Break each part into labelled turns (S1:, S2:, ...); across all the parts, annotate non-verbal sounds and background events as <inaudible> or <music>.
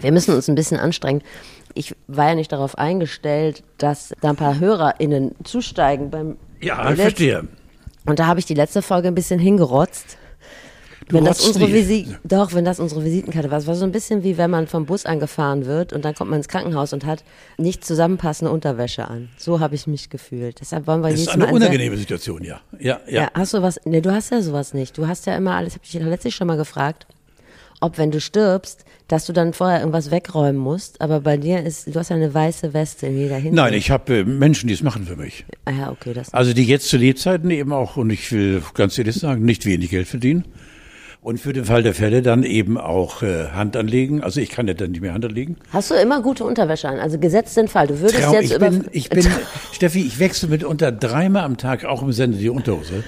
S1: Wir müssen uns ein bisschen anstrengen. Ich war ja nicht darauf eingestellt, dass da ein paar HörerInnen zusteigen beim
S2: Ja, ich verstehe.
S1: Und da habe ich die letzte Folge ein bisschen hingerotzt.
S2: Du
S1: wenn das unsere
S2: nie.
S1: Visite, doch, wenn das unsere Visitenkarte war. Es war so ein bisschen wie wenn man vom Bus angefahren wird und dann kommt man ins Krankenhaus und hat nicht zusammenpassende Unterwäsche an. So habe ich mich gefühlt. Deshalb wollen wir
S2: Das ist eine unangenehme Situation, ja. Ja, ja.
S1: Ja, hast du was? Nee, du hast ja sowas nicht. Du hast ja immer alles, habe ich dich letztlich schon mal gefragt, ob wenn du stirbst, dass du dann vorher irgendwas wegräumen musst, aber bei dir ist, du hast ja eine weiße Weste in jeder Hinsicht.
S2: Nein, ich habe äh, Menschen, die es machen für mich.
S1: Ah ja, okay, das.
S2: Also die jetzt zu Lebzeiten eben auch, und ich will ganz ehrlich sagen, nicht wenig Geld verdienen. Und für den Fall der Fälle dann eben auch äh, Hand anlegen. Also ich kann ja dann nicht mehr Hand anlegen.
S1: Hast du immer gute Unterwäsche an? Also gesetzt den Fall, du würdest
S2: Trau-
S1: jetzt
S2: ich
S1: über.
S2: bin, ich bin, <laughs> Steffi, ich wechsle mitunter dreimal am Tag auch im Sender die Unterhose.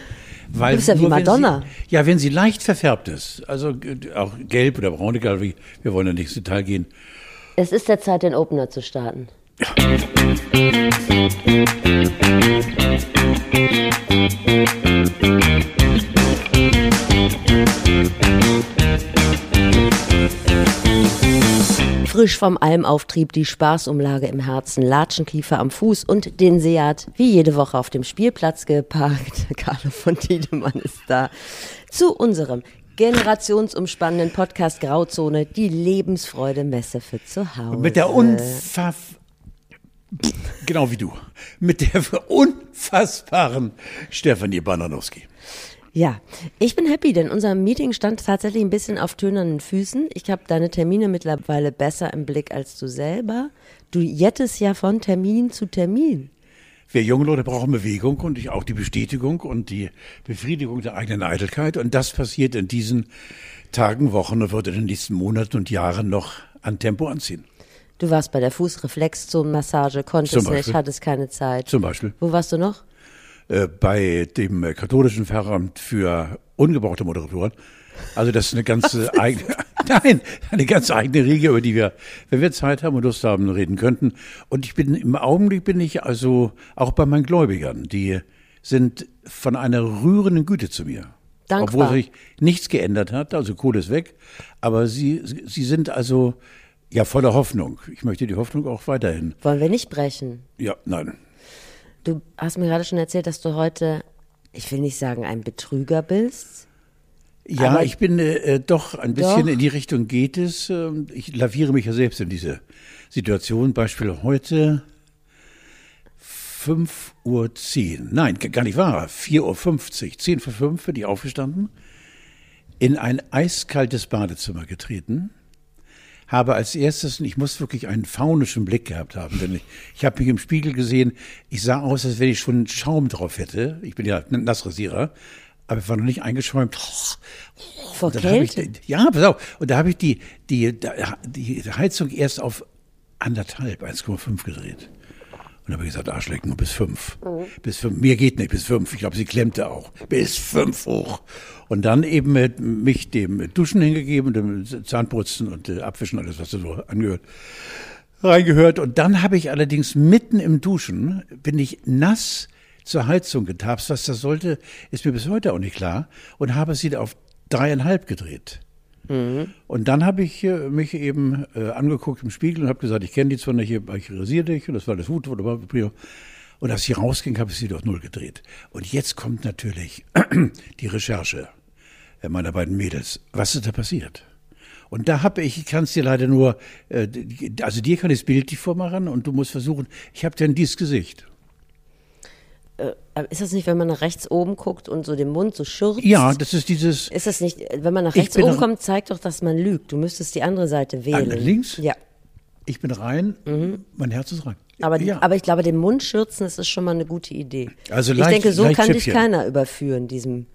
S2: Weil
S1: Du bist ja wie Madonna.
S2: Sie, ja, wenn sie leicht verfärbt ist, also äh, auch gelb oder braun, egal wie, wir wollen ja nicht ins Detail gehen.
S1: es ist der Zeit, den Opener zu starten. <clears throat> Frisch vom Almauftrieb, die Spaßumlage im Herzen, Latschenkiefer am Fuß und den Seat wie jede Woche auf dem Spielplatz geparkt. <laughs> Carlo von Tiedemann ist da. Zu unserem generationsumspannenden Podcast Grauzone, die Lebensfreude Messe für zu Hause.
S2: Mit der unfass genau wie du, mit der unfassbaren Stefanie Bananowski.
S1: Ja, ich bin happy, denn unser Meeting stand tatsächlich ein bisschen auf tönernen Füßen. Ich habe deine Termine mittlerweile besser im Blick als du selber. Du jettest ja von Termin zu Termin.
S2: Wir junge Leute brauchen Bewegung und ich auch die Bestätigung und die Befriedigung der eigenen Eitelkeit. Und das passiert in diesen Tagen, Wochen und wird in den nächsten Monaten und Jahren noch an Tempo anziehen.
S1: Du warst bei der Fußreflexzonenmassage, konntest nicht, hattest keine Zeit.
S2: Zum Beispiel
S1: Wo warst du noch?
S2: Äh, bei dem katholischen Pfarramt für ungebrauchte Moderatoren. Also das ist eine ganze <laughs> eigene, <laughs> nein, eine ganz eigene Riege, über die wir, wenn wir Zeit haben und Lust haben, reden könnten. Und ich bin im Augenblick bin ich also auch bei meinen Gläubigern, die sind von einer rührenden Güte zu mir.
S1: Dankbar.
S2: Obwohl sich nichts geändert hat, also Kohle ist weg, aber sie, sie sind also ja voller Hoffnung. Ich möchte die Hoffnung auch weiterhin.
S1: Wollen wir nicht brechen?
S2: Ja, nein.
S1: Du hast mir gerade schon erzählt, dass du heute, ich will nicht sagen, ein Betrüger bist.
S2: Ja,
S1: Aber-
S2: ich bin äh, doch ein bisschen
S1: Doch.
S2: in die Richtung geht es. Ähm, Ich laviere mich ja selbst in diese Situation. Beispiel heute 5 Uhr 10. Nein, gar nicht wahr. 4 Uhr 50. 10 vor 5 bin ich aufgestanden, in ein eiskaltes Badezimmer getreten, habe als erstes, und ich muss wirklich einen faunischen Blick gehabt haben, denn ich, ich habe mich im Spiegel gesehen, ich sah aus, als wenn ich schon Schaum drauf hätte. Ich bin ja ein Nassrasierer, aber ich war noch nicht eingeschäumt.
S1: Vor
S2: hab ich,
S1: Kälte?
S2: ja, pass auf. Und da habe ich die, die, die Heizung erst auf anderthalb, 1,5 gedreht. Und habe ich gesagt, Arschlecken, bis fünf. Bis fünf. Mir geht nicht bis fünf. Ich glaube, sie klemmte auch. Bis fünf hoch. Und dann eben mit mich dem Duschen hingegeben, dem Zahnputzen und äh, Abwischen, alles, was da so angehört, reingehört. Und dann habe ich allerdings mitten im Duschen, bin ich nass zur Heizung getapst. Was das sollte, ist mir bis heute auch nicht klar. Und habe sie auf dreieinhalb gedreht. Und dann habe ich äh, mich eben äh, angeguckt im Spiegel und habe gesagt, ich kenne die zwar nicht, aber ich rasiere dich und das war alles gut. Wunderbar, prima. Und als sie rausging, habe ich sie auf null gedreht. Und jetzt kommt natürlich <clears throat> die Recherche meiner beiden Mädels. Was ist da passiert? Und da habe ich, ich kann es dir leider nur, äh, also dir kann ich das Bild nicht vormachen und du musst versuchen, ich habe denn dieses Gesicht.
S1: Äh, ist das nicht, wenn man nach rechts oben guckt und so den Mund so schürzt?
S2: Ja, das ist dieses,
S1: Ist das nicht, wenn man nach
S2: Ich
S1: rechts oben
S2: nach-
S1: kommt, zeigt doch, dass man lügt. Du müsstest die andere Seite wählen.
S2: nach links?
S1: Ja.
S2: ich bin rein, mein Herz ist rein.
S1: Aber,
S2: ja.
S1: aber ich glaube, den Mund schürzen, das ist schon mal eine gute Idee.
S2: Also
S1: ich
S2: leicht-
S1: denke, so
S2: leicht
S1: kann dich
S2: Chipchen.
S1: keiner überführen, diesem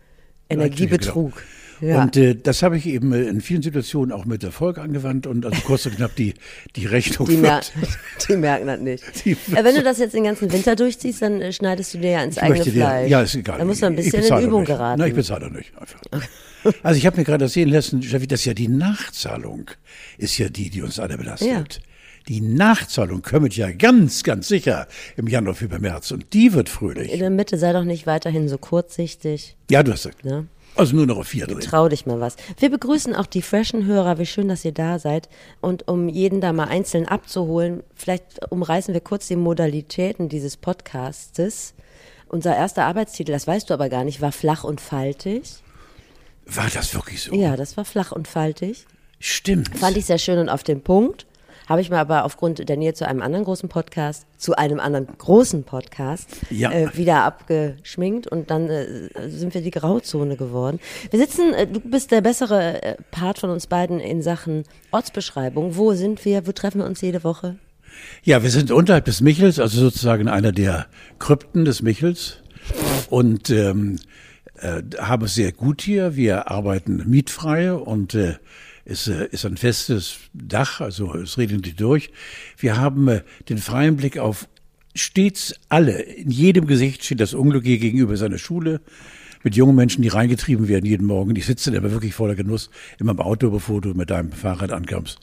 S1: Energiebetrug. Ja.
S2: Und äh, das habe ich eben äh, in vielen Situationen auch mit Erfolg angewandt und also kurz und knapp die, die Rechnung
S1: die, mer <laughs> <laughs> die merken das nicht. <laughs>
S2: Die-
S1: Äh, wenn du das jetzt den ganzen Winter durchziehst, dann äh, schneidest du dir ja ins
S2: Ich
S1: eigene
S2: dir,
S1: Fleisch.
S2: ja, ist egal.
S1: Da musst du ein bisschen in Übung
S2: nicht.
S1: geraten.
S2: Nein, ich bezahle nicht. Einfach. Also ich habe mir gerade erzählen lassen, Steffi, dass ja die Nachzahlung ist ja die, die uns alle belastet.
S1: Ja.
S2: Die Nachzahlung kommt ja ganz, ganz sicher im Januar, Februar, März und die wird fröhlich.
S1: in der Mitte sei doch nicht weiterhin so kurzsichtig.
S2: Ja, du hast recht.
S1: Ne?
S2: Also nur noch auf vier drehen.
S1: Trau dich mal was. Wir begrüßen auch die freshen Hörer. Wie schön, dass ihr da seid. Und um jeden da mal einzeln abzuholen, vielleicht umreißen wir kurz die Modalitäten dieses Podcastes. Unser erster Arbeitstitel, das weißt du aber gar nicht, war flach und faltig.
S2: War das wirklich so?
S1: Ja, das war flach und faltig.
S2: Stimmt.
S1: Fand ich sehr schön und auf den Punkt. Habe ich mir aber aufgrund der Nähe zu einem anderen großen Podcast, zu einem anderen großen Podcast,
S2: Ja.
S1: äh, wieder abgeschminkt und dann äh, sind wir die Grauzone geworden. Wir sitzen, äh, du bist der bessere äh, Part von uns beiden in Sachen Ortsbeschreibung. Wo sind wir? Wo treffen wir uns jede Woche?
S2: Ja, wir sind unterhalb des Michels, also sozusagen einer der Krypten des Michels und ähm, äh, haben es sehr gut hier. Wir arbeiten mietfrei und äh, es äh, ist ein festes Dach, also es regnet nicht durch. Wir haben äh, den freien Blick auf stets alle. In jedem Gesicht steht das Unglück hier gegenüber seiner Schule mit jungen Menschen, die reingetrieben werden jeden Morgen. Die sitzen aber wirklich voller Genuss immer im Auto, bevor du mit deinem Fahrrad ankommst.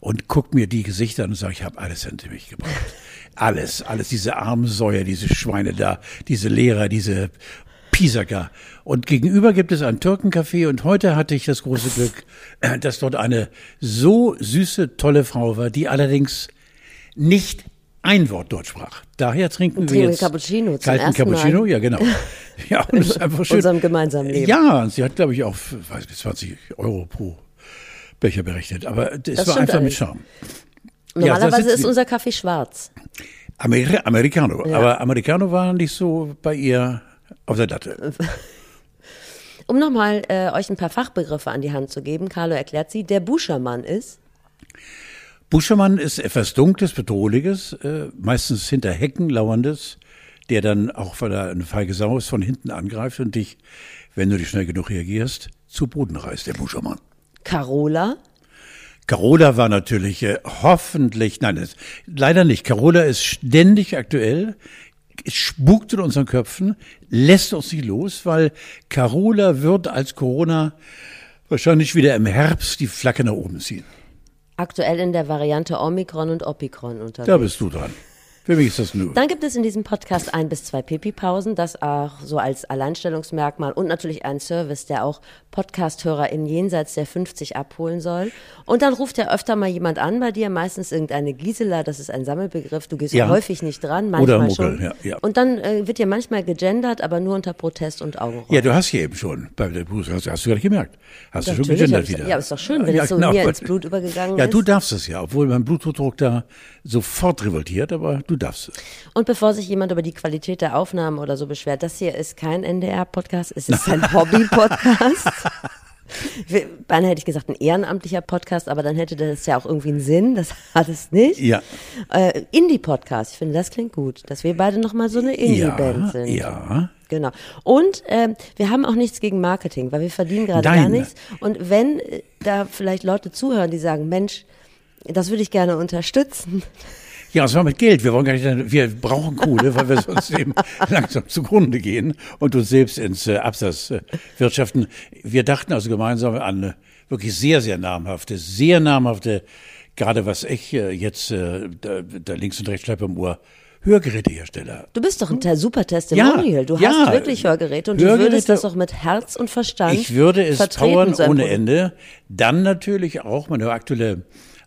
S2: Und guck mir die Gesichter an und sag, ich habe alles hinter mich gebracht. Alles, alles, diese armen Säuer, diese Schweine da, diese Lehrer, diese Pisaker. Und gegenüber gibt es ein Türkencafé und heute hatte ich das große Glück, äh, dass dort eine so süße, tolle Frau war, die allerdings nicht ein Wort Deutsch sprach. Daher trinken wir
S1: Trinken
S2: jetzt
S1: Cappuccino
S2: kalten
S1: ersten Mal.
S2: Cappuccino, ja genau. <laughs> Ja, und es ist einfach schön.
S1: unserem gemeinsamen Leben.
S2: Ja, und sie hat glaube ich auch weiß nicht, 20 Euro pro Becher berechnet, aber es
S1: Das
S2: war einfach mit
S1: alles.
S2: Charme.
S1: Normalerweise
S2: sitzen
S1: ist unser Kaffee schwarz.
S2: Amer Americano,
S1: Ja.
S2: aber Americano war nicht so bei ihr auf der Latte. <laughs>
S1: Um nochmal äh, euch ein paar Fachbegriffe an die Hand zu geben, Carlo erklärt sie, der Buschermann ist.
S2: Buschermann ist etwas Dunkles, Bedrohliches, äh, meistens hinter Hecken lauerndes, der dann auch, weil er eine feige Sau ist, von hinten angreift und dich, wenn du nicht schnell genug reagierst, zu Boden reißt, der Buschermann.
S1: Carola,
S2: Carola war natürlich äh, hoffentlich, nein, es, leider nicht. Carola ist ständig aktuell, spukt in unseren Köpfen, lässt uns nicht los, weil Carola wird als Corona wahrscheinlich wieder im Herbst die Flagge nach oben ziehen.
S1: aktuell in der Variante Omikron und Opikron unterwegs.
S2: Da bist du dran. Für mich ist das nur.
S1: Dann gibt es in diesem Podcast ein bis zwei Pipi-Pausen, das auch so als Alleinstellungsmerkmal und natürlich ein Service, der auch Podcast-Hörer in jenseits der 50 abholen soll. Und dann ruft ja öfter mal jemand an bei dir, meistens irgendeine Gisela, das ist ein Sammelbegriff, du gehst
S2: Ja.
S1: häufig nicht dran,
S2: Oder
S1: manchmal
S2: Muckel,
S1: schon.
S2: ja, ja.
S1: Und dann äh, wird dir manchmal gegendert, aber nur unter Protest und Augenrollen.
S2: Ja, du hast hier eben schon bei der Bruce, hast, hast du gar nicht gemerkt. Hast du schon gegendert wieder.
S1: ja, ist doch schön, wenn
S2: ja,
S1: es so
S2: genau.
S1: mir ins Blut übergegangen
S2: Ja,
S1: ist.
S2: du darfst es ja, obwohl mein Bluthochdruck da sofort revoltiert, aber du darfst.
S1: Und bevor sich jemand über die Qualität der Aufnahmen oder so beschwert, das hier ist kein NDR-Podcast, es ist ein <laughs> Hobby-Podcast. Beinahe hätte ich gesagt, ein ehrenamtlicher Podcast, aber dann hätte das ja auch irgendwie einen Sinn. Das hat es nicht.
S2: Ja.
S1: Äh, Indie-Podcast, ich finde, das klingt gut, dass wir beide nochmal so eine Indie-Band
S2: Ja,
S1: sind.
S2: ja.
S1: Genau. Und ähm, wir haben auch nichts gegen Marketing, weil wir verdienen gerade gar nichts. Und wenn äh, da vielleicht Leute zuhören, die sagen, Mensch, das würde ich gerne unterstützen,
S2: Ja, es war mit Geld. Wir wollen gar nicht, wir brauchen Kohle, weil wir sonst eben <laughs> langsam zugrunde gehen und uns selbst ins äh, Absatz äh, wirtschaften. Wir dachten also gemeinsam an äh, wirklich sehr, sehr namhafte, sehr namhafte, gerade was ich äh, jetzt äh, da, da links und rechts schleife im Ohr, Hörgerätehersteller.
S1: Du bist doch ein te- super Testimonial. du
S2: ja.
S1: hast wirklich Hörgeräte und du
S2: Hörgeräte-
S1: würdest das auch mit Herz und Verstand
S2: Ich würde es
S1: vertreten,
S2: powern ohne. Ende. Dann natürlich auch meine aktuelle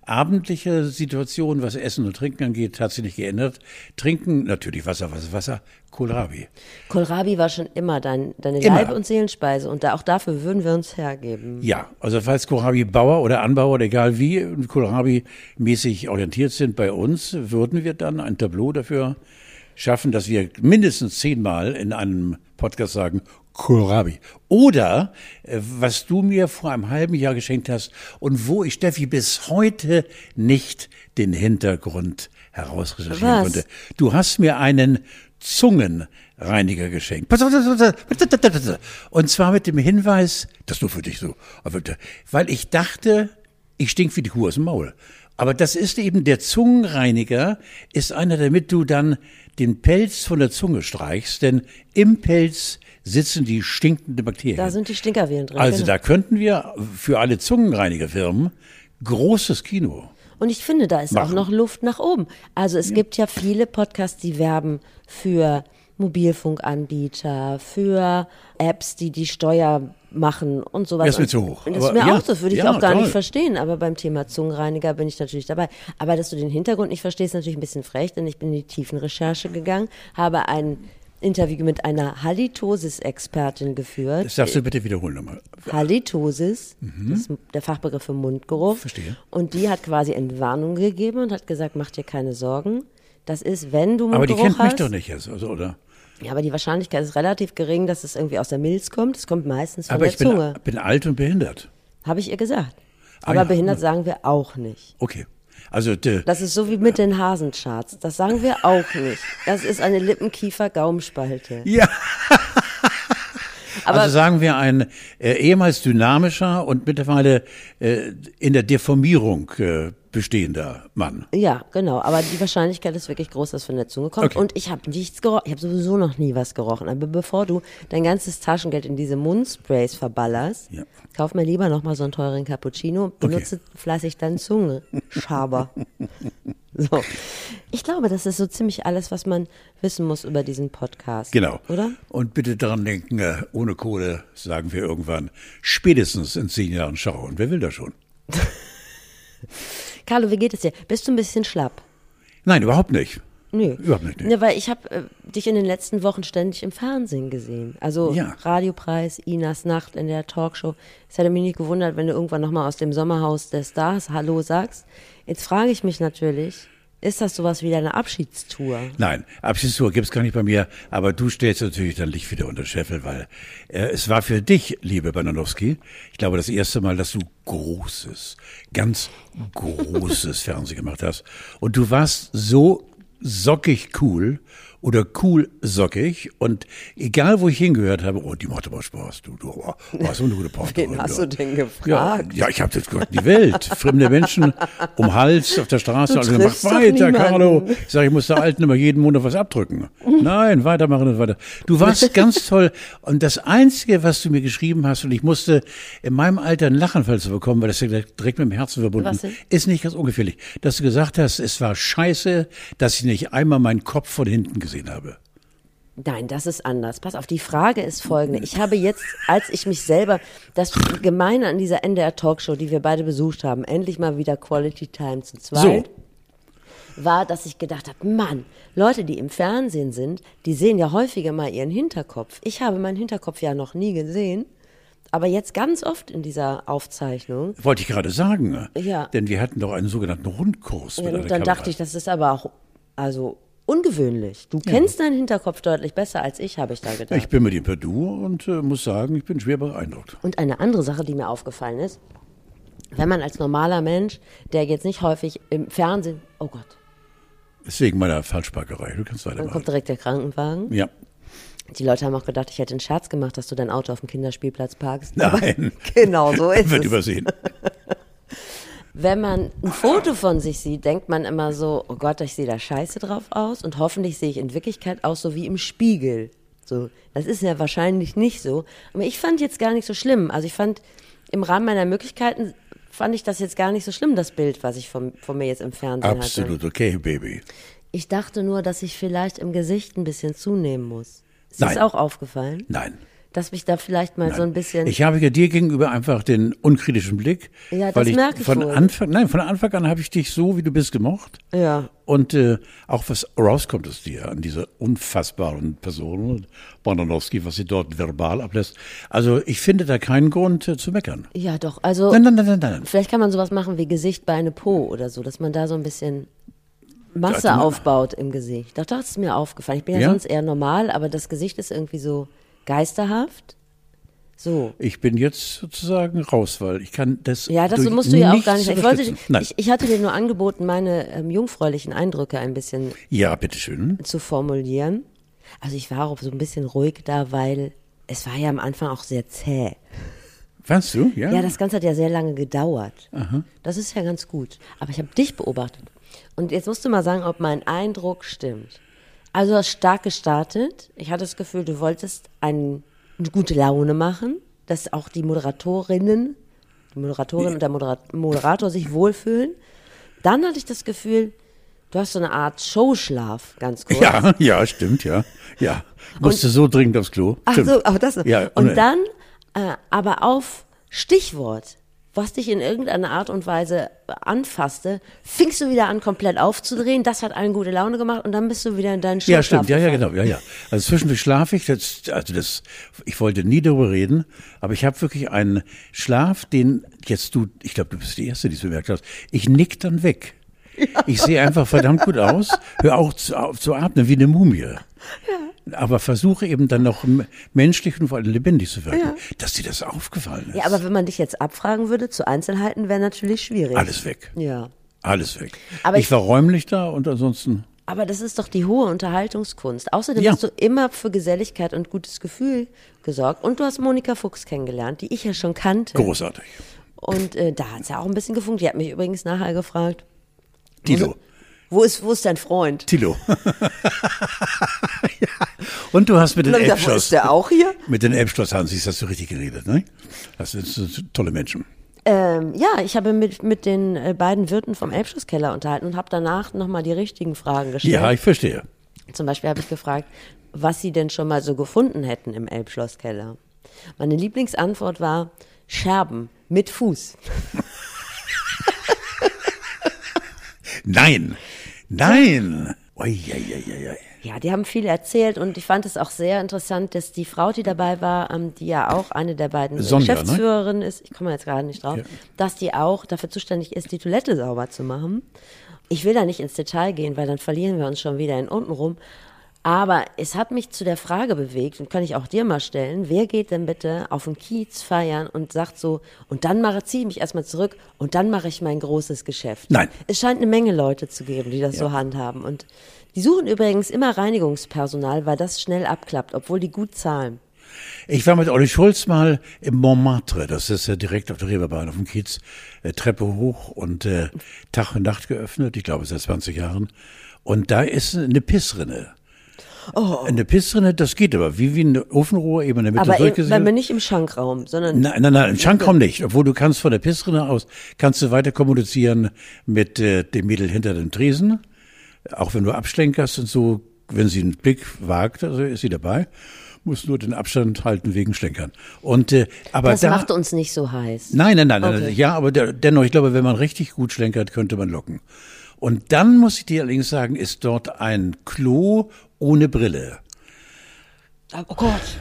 S2: abendliche Situation, was Essen und Trinken angeht, hat sich nicht geändert. Trinken natürlich Wasser, Wasser, Wasser, Kohlrabi.
S1: Kohlrabi war schon immer dein, deine
S2: Immer.
S1: Leib- und Seelenspeise und da, auch dafür würden wir uns hergeben.
S2: Ja, also falls Kohlrabi-Bauer oder Anbauer, oder egal wie, Kohlrabi-mäßig orientiert sind bei uns, würden wir dann ein Tableau dafür schaffen, dass wir mindestens zehnmal in einem Podcast sagen, Kohlrabi. Oder, äh, was du mir vor einem halben Jahr geschenkt hast und wo ich, Steffi, bis heute nicht den Hintergrund herausrecherchieren
S1: Was?
S2: konnte. Du hast mir einen Zungenreiniger geschenkt. Und zwar mit dem Hinweis, das ist nur für dich so, weil ich dachte, ich stink wie die Kuh aus dem Maul. Aber das ist eben der Zungenreiniger, ist einer, damit du dann den Pelz von der Zunge streichst, denn im Pelz sitzen die stinkenden Bakterien.
S1: Da sind die Stinkerviren drin.
S2: also
S1: genau.
S2: da könnten wir für alle Zungenreinigerfirmen großes Kino.
S1: Und ich finde, da ist auch
S2: machen.
S1: noch Luft nach oben. Also es gibt ja viele Podcasts, die werben für Mobilfunkanbieter, für Apps, die die machen und sowas.
S2: Das ist mir zu hoch.
S1: Und Das ist mir
S2: ja,
S1: auch, das würde ich
S2: ja,
S1: auch gar
S2: toll.
S1: nicht verstehen. Aber beim Thema Zungenreiniger bin ich natürlich dabei. Aber dass du den Hintergrund nicht verstehst, ist natürlich ein bisschen frech, denn ich bin in die Tiefenrecherche gegangen, habe ein Interview mit einer Halitosis-Expertin geführt.
S2: Das darfst du bitte wiederholen nochmal.
S1: Halitosis, das ist der Fachbegriff für Mundgeruch.
S2: Mhm. Verstehe.
S1: Und die hat quasi Entwarnung gegeben und hat gesagt, mach dir keine Sorgen. Das ist, wenn du
S2: Aber die
S1: Mundgeruch
S2: kennt mich
S1: hast.
S2: doch nicht jetzt, also, oder?
S1: Ja, aber die Wahrscheinlichkeit ist relativ gering, dass es irgendwie aus der Milz kommt. Es kommt meistens von
S2: Aber
S1: der
S2: ich bin,
S1: Zunge.
S2: bin alt und behindert.
S1: Habe ich ihr gesagt.
S2: Ah,
S1: Aber
S2: ja.
S1: behindert sagen wir auch nicht.
S2: Okay. Also, de,
S1: Das ist so wie mit den Hasencharts. Das sagen wir auch nicht. Das ist eine Lippenkiefer-Gaumspalte.
S2: ja.
S1: Aber
S2: also sagen wir ein äh, ehemals dynamischer und mittlerweile äh, in der Deformierung äh, bestehender Mann.
S1: ja, genau. Aber die Wahrscheinlichkeit ist wirklich groß, dass von der Zunge kommt.
S2: Okay.
S1: Und ich habe nichts gerochen. Ich habe sowieso noch nie was gerochen. Aber bevor du dein ganzes Taschengeld in diese Mundsprays verballerst,
S2: Ja.
S1: kauf mir lieber noch mal so einen teuren Cappuccino. Benutze fleißig deinen Zungenschaber. <laughs> so. Ich glaube, das ist so ziemlich alles, was man wissen muss über diesen Podcast.
S2: Genau.
S1: Oder?
S2: Und bitte daran denken, äh, ohne Kohle sagen wir irgendwann spätestens in zehn Jahren schauen. Wer will das schon? <laughs>
S1: Carlo, wie geht es dir? Bist du ein bisschen schlapp?
S2: Nein, überhaupt nicht.
S1: Nö.
S2: Überhaupt nicht, nee.
S1: Ja, weil ich habe äh, dich in den letzten Wochen ständig im Fernsehen gesehen. Also
S2: Ja.
S1: Radiopreis, Inas Nacht in der Talkshow. Es hätte mich nicht gewundert, wenn du irgendwann nochmal aus dem Sommerhaus der Stars Hallo sagst. Jetzt frage ich mich natürlich, ist das sowas wie deine Abschiedstour?
S2: Nein, Abschiedstour gibt's gar nicht bei mir, aber du stellst natürlich dann Licht wieder unter Scheffel, weil äh, es war für dich, liebe Bananowski, ich glaube das erste Mal, dass du großes, ganz großes <laughs> Fernsehen gemacht hast. Und du warst so sockig cool oder cool sockig und egal wo ich hingehört habe, oh, die macht aber Spaß, du, du oh, so eine gute Partnerin.
S1: Wen hast
S2: ja.
S1: du denn
S2: Ja,
S1: gefragt?
S2: ja, ich habe das gehört, die Welt, fremde Menschen um Hals auf der Straße,
S1: Du
S2: also mach weiter. Carlo. Ich sage, ich muss der Alten immer jeden Monat was abdrücken. Nein, weitermachen und weiter. Du warst <laughs> ganz toll. Und das Einzige, was du mir geschrieben hast, und ich musste in meinem Alter einen Lachenfall zu bekommen, weil das ist ja direkt mit dem Herzen verbunden
S1: denn?
S2: ist, nicht ganz ungefährlich, dass du gesagt hast, es war scheiße, dass ich nicht einmal meinen Kopf von hinten gesehen habe.
S1: Nein, das ist anders. Pass auf, die Frage ist folgende. Ich habe jetzt, als ich mich selber, das Gemeine an dieser NDR Talkshow, die wir beide besucht haben, endlich mal wieder Quality Time zu zweit, war, dass ich gedacht habe, Mann, Leute, die im Fernsehen sind, die sehen ja häufiger mal ihren Hinterkopf. Ich habe meinen Hinterkopf ja noch nie gesehen, aber jetzt ganz oft in dieser Aufzeichnung.
S2: Wollte ich gerade sagen.
S1: Ja.
S2: Denn wir hatten doch einen sogenannten Rundkurs.
S1: Ja,
S2: mit
S1: und dann
S2: Kamera.
S1: dachte ich, das ist aber auch, also ungewöhnlich. Du kennst deinen Hinterkopf deutlich besser als ich, habe ich da gedacht.
S2: Ich bin mit ihm per Du und äh, muss sagen, ich bin schwer beeindruckt.
S1: Und eine andere Sache, die mir aufgefallen ist, wenn man als normaler Mensch, der jetzt nicht häufig im Fernsehen, oh Gott,
S2: Deswegen meiner Falschparkerei. Du kannst
S1: dann
S2: weitermachen.
S1: kommt direkt der Krankenwagen.
S2: Ja.
S1: Die Leute haben auch gedacht, ich hätte einen Scherz gemacht, dass du dein Auto auf dem Kinderspielplatz parkst.
S2: Nein. <laughs>
S1: Genau, so <laughs> ist
S2: Wird
S1: es.
S2: übersehen. <laughs>
S1: Wenn man ein Foto von sich sieht, denkt man immer so, oh Gott, ich sehe da scheiße drauf aus und hoffentlich sehe ich in Wirklichkeit aus so wie im Spiegel. So, das ist ja wahrscheinlich nicht so. Aber ich fand jetzt gar nicht so schlimm. Also ich fand im Rahmen meiner Möglichkeiten fand ich das jetzt gar nicht so schlimm, das Bild, was ich von, von mir jetzt im Fernsehen hatte.
S2: Absolut okay, Baby.
S1: Ich dachte nur, dass ich vielleicht im Gesicht ein bisschen zunehmen muss. Ist das
S2: Nein.
S1: auch aufgefallen?
S2: Nein.
S1: Dass mich da vielleicht mal so ein bisschen.
S2: Ich habe ja dir gegenüber einfach den unkritischen Blick.
S1: Ja, das merke ich
S2: von
S1: wohl.
S2: Anfang, nein, von Anfang an habe ich dich so, wie du bist, gemocht.
S1: ja.
S2: Und äh, auch was rauskommt aus dir, an dieser unfassbaren Person, Bonanowski, was sie dort verbal ablässt. Also ich finde da keinen Grund äh, zu meckern.
S1: Ja, doch. Also.
S2: Nein, nein, nein, nein, nein.
S1: Vielleicht kann man sowas machen wie Gesicht, Beine, Po oder so, dass man da so ein bisschen Masse aufbaut im Gesicht. Doch, das ist mir aufgefallen. Ich bin ja,
S2: Ja?
S1: sonst eher normal, aber das Gesicht ist irgendwie so geisterhaft. So.
S2: Ich bin jetzt sozusagen raus, weil ich kann das.
S1: Ja, das musst du ja auch gar nicht. Ich, wollte, ich, ich hatte dir nur angeboten, meine ähm, jungfräulichen Eindrücke ein bisschen
S2: ja, bitteschön.
S1: zu formulieren. Also ich war auch so ein bisschen ruhig da, weil es war ja am Anfang auch sehr zäh.
S2: Fandst du? Ja.
S1: Ja, das Ganze hat ja sehr lange gedauert. Das ist ja ganz gut. Aber ich habe dich beobachtet. Und jetzt musst du mal sagen, ob mein Eindruck stimmt. Also du hast stark gestartet. Ich hatte das Gefühl, du wolltest ein, eine gute Laune machen, dass auch die Moderatorinnen, die Moderatorin und der Moderat Moderator sich wohlfühlen. Dann hatte ich das Gefühl, du hast so eine Art Showschlaf, ganz kurz.
S2: ja, ja, stimmt, ja. Ja. Musste so dringend aufs Klo.
S1: Ach
S2: Stimmt.
S1: so, aber das noch.
S2: Ja,
S1: und
S2: und-
S1: dann äh, aber auf Stichwort, was dich in irgendeiner Art und Weise anfasste, fingst du wieder an, komplett aufzudrehen. Das hat allen gute Laune gemacht und dann bist du wieder in deinen Schlaf
S2: Ja, stimmt, ja, ja, genau, ja, ja. Also zwischendurch schlafe ich, das, also das, ich wollte nie darüber reden, aber ich habe wirklich einen Schlaf, den jetzt du, ich glaube, du bist die Erste, die es bemerkt hast, ich nick dann weg. Ich sehe einfach verdammt gut aus, hör auch zu, auf zu atmen wie eine Mumie. Aber versuche eben dann noch menschlich und vor allem lebendig zu wirken. Dass dir das aufgefallen ist.
S1: Ja, aber wenn man dich jetzt abfragen würde zu Einzelheiten, wäre natürlich schwierig.
S2: Alles weg.
S1: Ja.
S2: Alles weg.
S1: Aber
S2: ich
S1: ich-
S2: war räumlich da und ansonsten.
S1: Aber das ist doch die hohe Unterhaltungskunst. Außerdem
S2: Ja.
S1: hast du immer für Geselligkeit und gutes Gefühl gesorgt. Und du hast Monika Fuchs kennengelernt, die ich ja schon kannte.
S2: Großartig.
S1: Und äh, da hat es ja auch ein bisschen gefunkt. Die hat mich übrigens nachher gefragt,
S2: Tilo.
S1: Wo ist, wo ist dein Freund?
S2: Tilo. <laughs> ja. Und du hast mit den Elbschloss.
S1: ist der auch hier?
S2: Mit den Elbschloss-Hansis hast du richtig geredet, ne? Das sind so tolle Menschen.
S1: Ähm, ja, ich habe mit, mit den äh, beiden Wirten vom Elbschlosskeller unterhalten und habe danach nochmal die richtigen Fragen gestellt.
S2: Ja, ich verstehe.
S1: Zum Beispiel habe ich gefragt, was sie denn schon mal so gefunden hätten im Elbschlosskeller. Meine Lieblingsantwort war Scherben mit Fuß. <laughs>
S2: Nein. Nein. Ui, ui, ui.
S1: Ja, die haben viel erzählt und ich fand es auch sehr interessant, dass die Frau, die dabei war, ähm, die ja auch eine der beiden
S2: Sonja, ne?
S1: Geschäftsführerinnen ist, ich komme jetzt gerade nicht drauf,
S2: Ja.
S1: dass die auch dafür zuständig ist, die Toilette sauber zu machen. Ich will da nicht ins Detail gehen, weil dann verlieren wir uns schon wieder in unten rum. Aber es hat mich zu der Frage bewegt, und kann ich auch dir mal stellen, wer geht denn bitte auf den Kiez feiern und sagt so, und dann mache, ziehe ich mich erstmal zurück und dann mache ich mein großes Geschäft.
S2: Nein.
S1: Es scheint eine Menge Leute zu geben, die das so handhaben. Und die suchen übrigens immer Reinigungspersonal, weil das schnell abklappt, obwohl die gut zahlen.
S2: Ich war mit Olli Schulz mal im Montmartre, das ist ja direkt auf der Reeperbahn auf dem Kiez, äh, Treppe hoch und äh, Tag und Nacht geöffnet, ich glaube seit 20 Jahren. Und da ist eine Pissrinne.
S1: Oh.
S2: Eine Pissrinne, das geht aber, wie, wie ein Ofenrohr eben in der Mitte
S1: Aber wenn wir nicht im Schankraum, sondern
S2: Nein, nein, nein, im Schankraum nicht. Obwohl du kannst von der Pissrinne aus, kannst du weiter kommunizieren mit äh, dem Mädel hinter dem Tresen. Auch wenn du abschlenkerst und so, wenn sie einen Blick wagt, also ist sie dabei. Muss nur den Abstand halten wegen Schlenkern. Und, äh, aber
S1: das
S2: da,
S1: macht uns nicht so heiß.
S2: Nein, nein, nein, nein
S1: Okay.
S2: ja, aber der, dennoch, ich glaube, wenn man richtig gut schlenkert, könnte man locken. Und dann muss ich dir allerdings sagen, ist dort ein Klo ohne Brille.
S1: Oh Gott.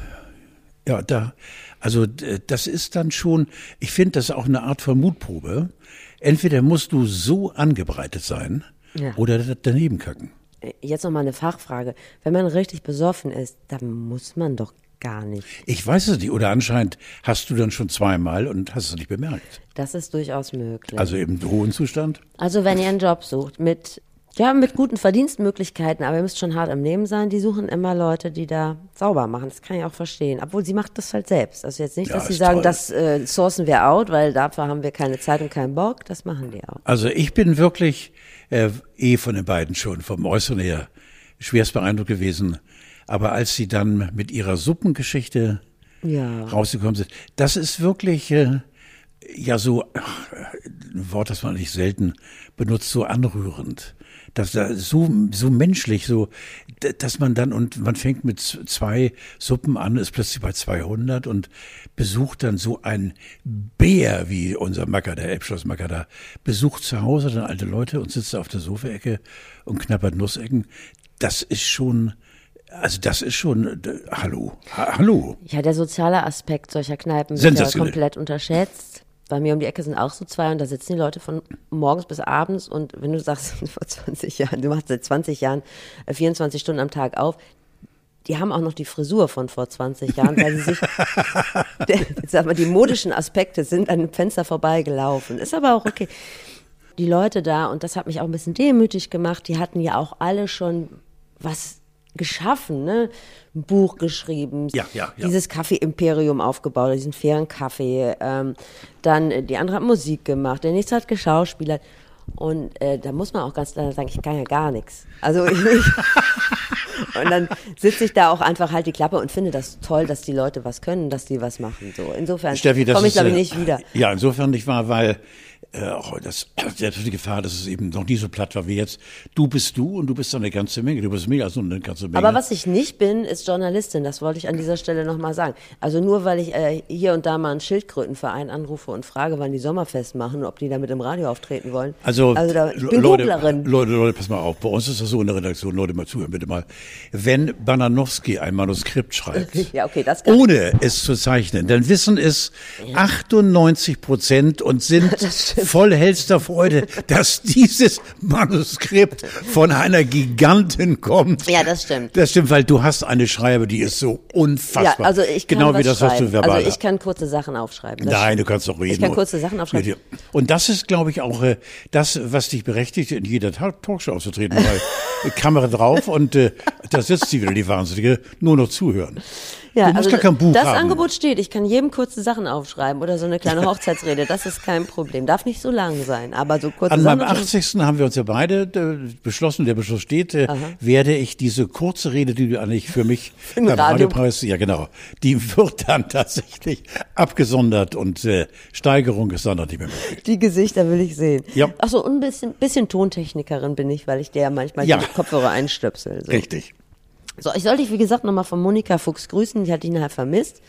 S2: Ja, da, also das ist dann schon, ich finde das auch eine Art von Mutprobe. Entweder musst du so angebreitet sein
S1: Ja.
S2: oder da- daneben kacken.
S1: Jetzt noch mal eine Fachfrage. Wenn man richtig besoffen ist, dann muss man doch gar nicht.
S2: Ich weiß es nicht, oder anscheinend hast du dann schon zweimal und hast es nicht bemerkt.
S1: Das ist durchaus möglich.
S2: Also im hohen Zustand.
S1: Also wenn ihr einen Job sucht mit ja, mit guten Verdienstmöglichkeiten, aber ihr müsst schon hart im Leben sein, die suchen immer Leute, die da sauber machen. Das kann ich auch verstehen. Obwohl sie macht das halt selbst. Also jetzt nicht,
S2: Ja,
S1: dass sie sagen,
S2: toll.
S1: das äh, sourcen wir out, weil dafür haben wir keine Zeit und keinen Bock. Das machen die auch.
S2: Also ich bin wirklich äh, eh von den beiden schon vom Äußeren her schwerst beeindruckt gewesen. Aber als sie dann mit ihrer Suppengeschichte
S1: Ja.
S2: rausgekommen sind, das ist wirklich äh, ja so ach, ein Wort, das man nicht selten benutzt, so anrührend. Das da so so menschlich, so dass man dann und man fängt mit zwei Suppen an, ist plötzlich bei 200 und besucht dann so ein Bär wie unser Macker, der Elbschlossmacker da, besucht zu Hause dann alte Leute und sitzt da auf der Sofaecke und knabbert Nussecken. Das ist schon also das ist schon hallo, ha, hallo.
S1: Ja, der soziale Aspekt solcher Kneipen wird ja komplett unterschätzt. Bei mir um die Ecke sind auch so zwei und da sitzen die Leute von morgens bis abends und wenn du sagst, <laughs> vor 20 Jahren, du machst seit 20 Jahren äh, 24 Stunden am Tag auf, die haben auch noch die Frisur von vor 20 Jahren, weil sie sich, <laughs> der, sag mal, die modischen Aspekte sind an dem Fenster vorbeigelaufen. Ist aber auch okay. Die Leute da, und das hat mich auch ein bisschen demütig gemacht, die hatten ja auch alle schon was geschaffen, ne? Ein Buch geschrieben,
S2: Ja, ja, ja.
S1: dieses Kaffee-Imperium aufgebaut, diesen fairen Kaffee. Ähm, dann äh, die andere hat Musik gemacht, der nächste hat geschauspielert. Und äh, da muss man auch ganz klar sagen, ich kann ja gar nichts. Also ich, <laughs> Und dann sitze ich da auch einfach halt die Klappe und finde das toll, dass die Leute was können, dass die was machen. So insofern komme ich glaube ich
S2: äh,
S1: nicht wieder.
S2: Ja, insofern nicht wahr, weil äh, auch das, selbst die Gefahr, dass es eben noch nie so platt war wie jetzt. Du bist du und du bist eine ganze Menge. Du bist mehr als eine ganze Menge.
S1: Aber was ich nicht bin, ist Journalistin. Das wollte ich an dieser Stelle nochmal sagen. Also nur weil ich äh, hier und da mal einen Schildkrötenverein anrufe und frage, wann die Sommerfest machen, ob die da mit im Radio auftreten wollen.
S2: Also,
S1: also da, ich bin
S2: Leute,
S1: Googlerin.
S2: Leute, Leute, pass mal auf. Bei uns ist das so in der Redaktion. Leute, mal zuhören, bitte mal. Wenn Bananowski ein Manuskript schreibt, <laughs>
S1: Ja, okay, das kann
S2: ohne es zu zeichnen, dann wissen es 98 Prozent und sind <laughs> voll hellster Freude, dass dieses Manuskript von einer Gigantin kommt.
S1: Ja, das stimmt.
S2: Das stimmt, weil du hast eine Schreibe, die ist so unfassbar.
S1: Ja, also ich kann
S2: genau wie das, was du verbal
S1: Also ich kann kurze Sachen aufschreiben.
S2: Nein, du kannst doch reden.
S1: Ich kann kurze Sachen aufschreiben.
S2: Und das ist, glaube ich, auch äh, das, was dich berechtigt, in jeder Talk- Talkshow aufzutreten, weil <laughs> Kamera drauf und äh, da sitzt sie wieder, die Wahnsinnige, nur noch zuhören.
S1: Ja,
S2: du musst
S1: also
S2: gar kein Buch
S1: das
S2: haben.
S1: Angebot steht. Ich kann jedem kurze Sachen aufschreiben oder so eine kleine <laughs> Hochzeitsrede. Das ist kein Problem. Darf nicht so lang sein, aber so kurze
S2: An
S1: Sachen.
S2: meinem 80. haben wir uns ja beide äh, beschlossen, der Beschluss steht, äh, werde ich diese kurze Rede, die du eigentlich für mich <laughs>
S1: den
S2: beim
S1: Radio-
S2: Radiopreis, ja genau, die wird dann tatsächlich abgesondert und äh, Steigerung ist dann noch nicht mehr möglich.
S1: Die Gesichter will ich sehen.
S2: Ja.
S1: Ach so, ein bisschen, bisschen Tontechnikerin bin ich, weil ich der manchmal
S2: Ja.
S1: die Kopfhörer einstöpsel. So.
S2: Richtig.
S1: So, ich sollte dich, wie gesagt, nochmal von Monika Fuchs grüßen. Die hat ihn nachher vermisst.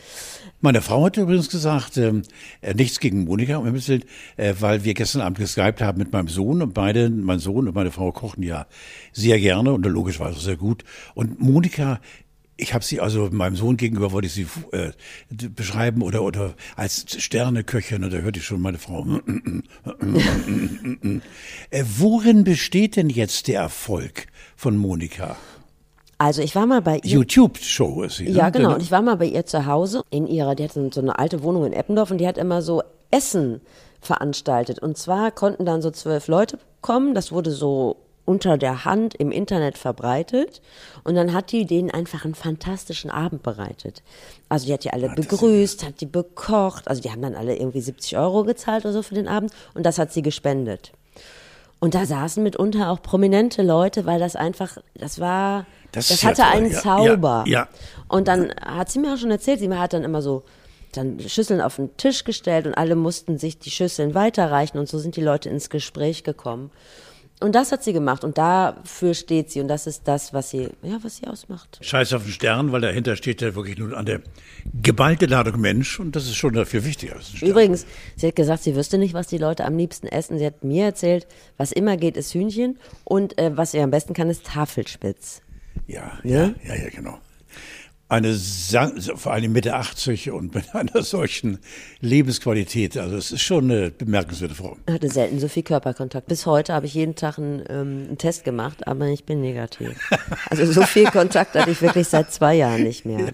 S2: Meine Frau hat übrigens gesagt, ähm, äh, nichts gegen Monika, um Willen, äh, weil wir gestern Abend geskypt haben mit meinem Sohn und beide, mein Sohn und meine Frau kochen ja sehr gerne und logischerweise sehr gut. Und Monika, ich habe sie also meinem Sohn gegenüber wollte ich sie äh, beschreiben oder oder als Sterneköchin und da hörte ich schon meine Frau. äh, worin besteht denn jetzt der Erfolg von Monika?
S1: Also ich war mal bei ihr.
S2: YouTube-Show ist sie. ne?
S1: Ja, genau. Und ich war mal bei ihr zu Hause in ihrer, die hat so so eine alte Wohnung in Eppendorf und die hat immer so Essen veranstaltet. Und zwar konnten dann so zwölf Leute kommen. Das wurde so unter der Hand im Internet verbreitet. Und dann hat die denen einfach einen fantastischen Abend bereitet. Also die hat die alle begrüßt, hat die bekocht. Also die haben dann alle irgendwie 70 Euro gezahlt oder so für den Abend. Und das hat sie gespendet. Und da saßen mitunter auch prominente Leute, weil das einfach, das war,
S2: Das
S1: das, hatte
S2: toll,
S1: einen
S2: ja,
S1: Zauber.
S2: ja, ja.
S1: Und dann hat sie mir auch schon erzählt, sie hat dann immer so dann Schüsseln auf den Tisch gestellt und alle mussten sich die Schüsseln weiterreichen und so sind die Leute ins Gespräch gekommen. Und das hat sie gemacht und dafür steht sie und das ist das, was sie, ja, was sie ausmacht.
S2: Scheiß auf den Stern, weil dahinter steht ja wirklich nur eine geballte Ladung Mensch und das ist schon dafür wichtiger.
S1: Übrigens, sie hat gesagt, sie wüsste nicht, was die Leute am liebsten essen. Sie hat mir erzählt, was immer geht, ist Hühnchen und äh, was sie am besten kann, ist Tafelspitz.
S2: Ja,
S1: Ja?
S2: ja, ja, ja, genau. Eine, vor allem Mitte 80 und mit <laughs> einer solchen Lebensqualität, also es ist schon eine bemerkenswerte Frau.
S1: hatte selten so viel Körperkontakt. Bis heute habe ich jeden Tag einen, ähm, einen Test gemacht, aber ich bin negativ. Also so viel <laughs> Kontakt hatte ich wirklich seit zwei Jahren nicht mehr.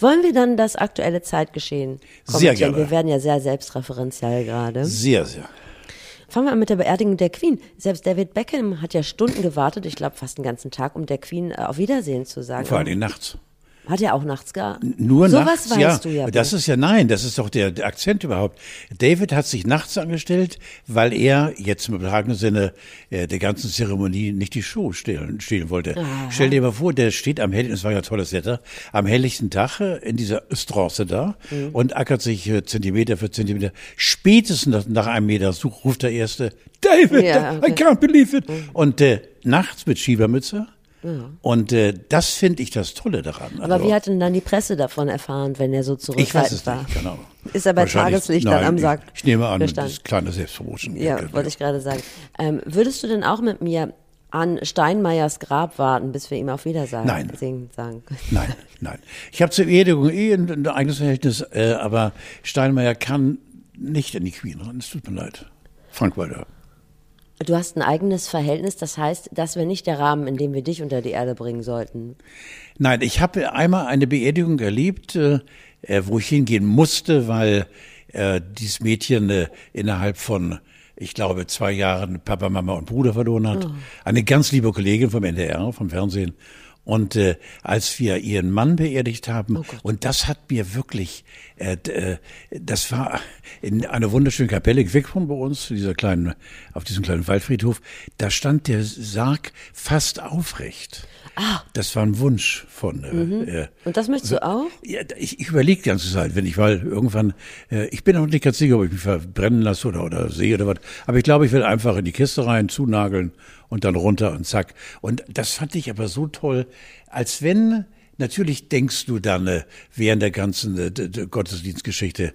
S1: Wollen wir dann das aktuelle Zeitgeschehen
S2: Sehr
S1: kommentieren?
S2: gerne.
S1: Wir werden ja sehr selbstreferenziell gerade.
S2: Sehr, sehr.
S1: Fangen wir an mit der Beerdigung der Queen. Selbst David Beckham hat ja Stunden gewartet, ich glaube fast den ganzen Tag, um der Queen äh, auf Wiedersehen zu sagen.
S2: Vor allem nachts.
S1: Hat er auch nachts gar?
S2: Nur
S1: so
S2: nachts,
S1: was weißt
S2: ja.
S1: du ja.
S2: Das ist ja nein, das ist doch der, der Akzent überhaupt. David hat sich nachts angestellt, weil er jetzt im übertragenen Sinne äh, der ganzen Zeremonie nicht die Show stehlen, stehlen wollte. Stell dir mal vor, der steht am helllichten, es war ja tolles Wetter, am helllichten Tag äh, in dieser Straße da
S1: Mhm.
S2: und ackert sich äh, Zentimeter für Zentimeter. Spätestens nach, einem Meter such, ruft der Erste, David,
S1: Ja,
S2: I
S1: okay.
S2: can't believe it. Und äh, nachts mit Schiebermütze. Und äh, das finde ich das Tolle daran.
S1: aber
S2: Also-
S1: wie hat denn dann die Presse davon erfahren, wenn er so
S2: ich weiß
S1: zurückhaltend
S2: es
S1: war?
S2: nicht, Ahnung.
S1: Ist er bei Tageslicht dann
S2: nein,
S1: am
S2: ich-
S1: Sarg
S2: Ich nehme an,
S1: gestanden?
S2: das ist kleine Selbstvermutung.
S1: Ja, wollte ich gerade sagen. Ähm, würdest du denn auch mit mir an Steinmeiers Grab warten, bis wir ihm auf Wiedersehen
S2: Nein.
S1: singen, sagen?
S2: Nein, nein. Ich habe zur Beerdigung eh ein, ein eigenes Verhältnis, äh, aber Steinmeier kann nicht in die Queen ran. Es tut mir leid. Frank Walter.
S1: Du hast ein eigenes Verhältnis, das heißt, das wäre nicht der Rahmen, in dem wir dich unter die Erde bringen sollten.
S2: Nein, ich habe einmal eine Beerdigung erlebt, äh, äh, wo ich hingehen musste, weil äh, dieses Mädchen äh, innerhalb von, ich glaube, zwei Jahren Papa, Mama und Bruder verloren hat. Eine ganz liebe Kollegin vom NDR, vom Fernsehen. Und äh, als wir ihren Mann beerdigt haben, und das hat mir wirklich, äh, äh, das war in einer wunderschönen Kapelle weg von bei uns, dieser kleinen, auf diesem kleinen Waldfriedhof, da stand der Sarg fast aufrecht.
S1: Ah.
S2: Das war ein Wunsch von. Äh, äh,
S1: Und das möchtest du auch?
S2: ja, ich, ich überlege die ganze Zeit, wenn ich mal irgendwann, äh, ich bin auch nicht ganz sicher, ob ich mich verbrennen lasse oder, oder sehe oder was, aber ich glaube, ich will einfach in die Kiste rein, zunageln und dann runter und zack. Und das fand ich aber so toll, als wenn, natürlich denkst du dann äh, während der ganzen äh, Gottesdienstgeschichte,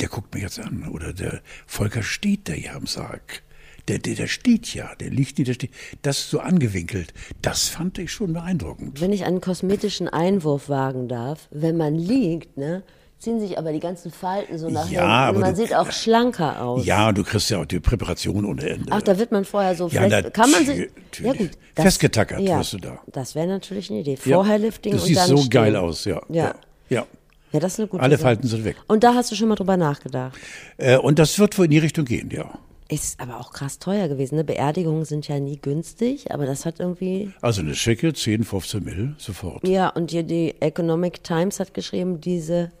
S2: der guckt mich jetzt an oder der Volker steht da ja am Sarg. Der, der, der steht ja, der liegt nicht, der steht. Das so angewinkelt, das fand ich schon beeindruckend.
S1: Wenn ich einen kosmetischen Einwurf wagen darf, wenn man liegt, ne, ziehen sich aber die ganzen Falten so nach
S2: Ja,
S1: hinten man
S2: du-
S1: sieht auch schlanker aus.
S2: Ja, du kriegst ja auch die Präparation ohne Ende.
S1: Ach, da wird man vorher so,
S2: Ja,
S1: vielleicht kann man sich, ja gut.
S2: Festgetackert wirst du da.
S1: Das wäre natürlich eine Idee.
S2: Ja,
S1: Vorher Lifting
S2: Das
S1: und
S2: sieht
S1: dann
S2: so
S1: stehen.
S2: geil aus, ja.
S1: Ja.
S2: ja.
S1: Ja, das ist eine gute
S2: Alle
S1: Sache.
S2: Falten sind weg.
S1: Und da hast du schon mal drüber nachgedacht.
S2: Äh, und das wird wohl in die Richtung gehen, ja.
S1: Ist aber auch krass teuer gewesen. Ne? Beerdigungen sind ja nie günstig, aber das hat irgendwie.
S2: Also eine schicke 10, 15 Mil sofort.
S1: Ja, und hier die Economic Times hat geschrieben, diese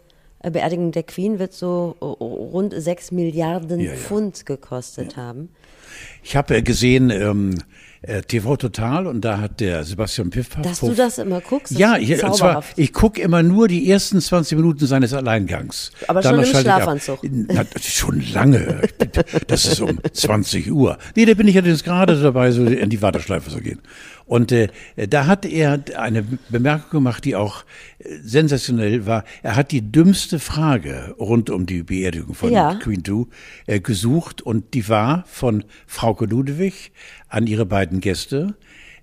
S1: Beerdigung der Queen wird so äh, rund 6 Milliarden
S2: Ja, ja.
S1: Pfund gekostet haben.
S2: Ich habe äh, gesehen ähm, äh, TV Total und da hat der Sebastian Piffpaff.
S1: Dass du das immer guckst, das
S2: Ja, ich, und zwar, ich gucke immer nur die ersten 20 Minuten seines Alleingangs.
S1: Aber schon
S2: Danach
S1: im
S2: ich ab.
S1: Schlafanzug.
S2: Na, schon lange. Das ist um <laughs> 20 Uhr. Nee, da bin ich ja jetzt gerade dabei, so in die Warteschleife zu gehen. Und äh, da hat er eine Bemerkung gemacht, die auch äh, sensationell war. Er hat die dümmste Frage rund um die Beerdigung von
S1: Ja.
S2: Queen Du äh, gesucht und die war von Frauke Ludewig an ihre beiden Gäste.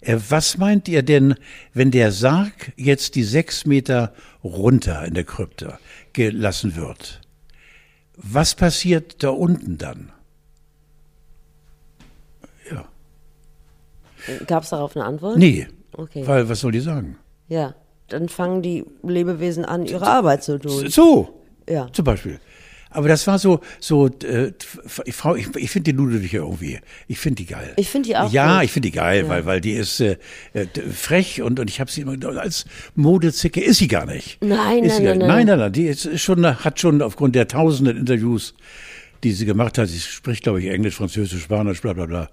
S2: Äh, was meint ihr denn, wenn der Sarg jetzt die sechs Meter runter in der Krypta gelassen wird? Was passiert da unten dann?
S1: Gab es darauf eine Antwort?
S2: Nee.
S1: Okay.
S2: Weil, was soll die sagen?
S1: Ja, dann fangen die Lebewesen an, ihre Arbeit zu tun.
S2: So.
S1: Ja.
S2: Zum Beispiel. Aber das war so, so, äh, Frau, ich, ich finde die Ludwig ja irgendwie, ich finde die geil.
S1: Ich finde die auch
S2: Ja,
S1: gut.
S2: ich finde die geil, weil, weil die ist äh, äh, frech und, und ich habe sie immer als Modezicke ist sie gar nicht.
S1: Nein,
S2: ist
S1: nein, nein,
S2: nicht. nein, nein, nein, die ist schon, hat schon aufgrund der tausenden Interviews, die sie gemacht hat, sie spricht, glaube ich, Englisch, Französisch, Spanisch, bla, bla, bla.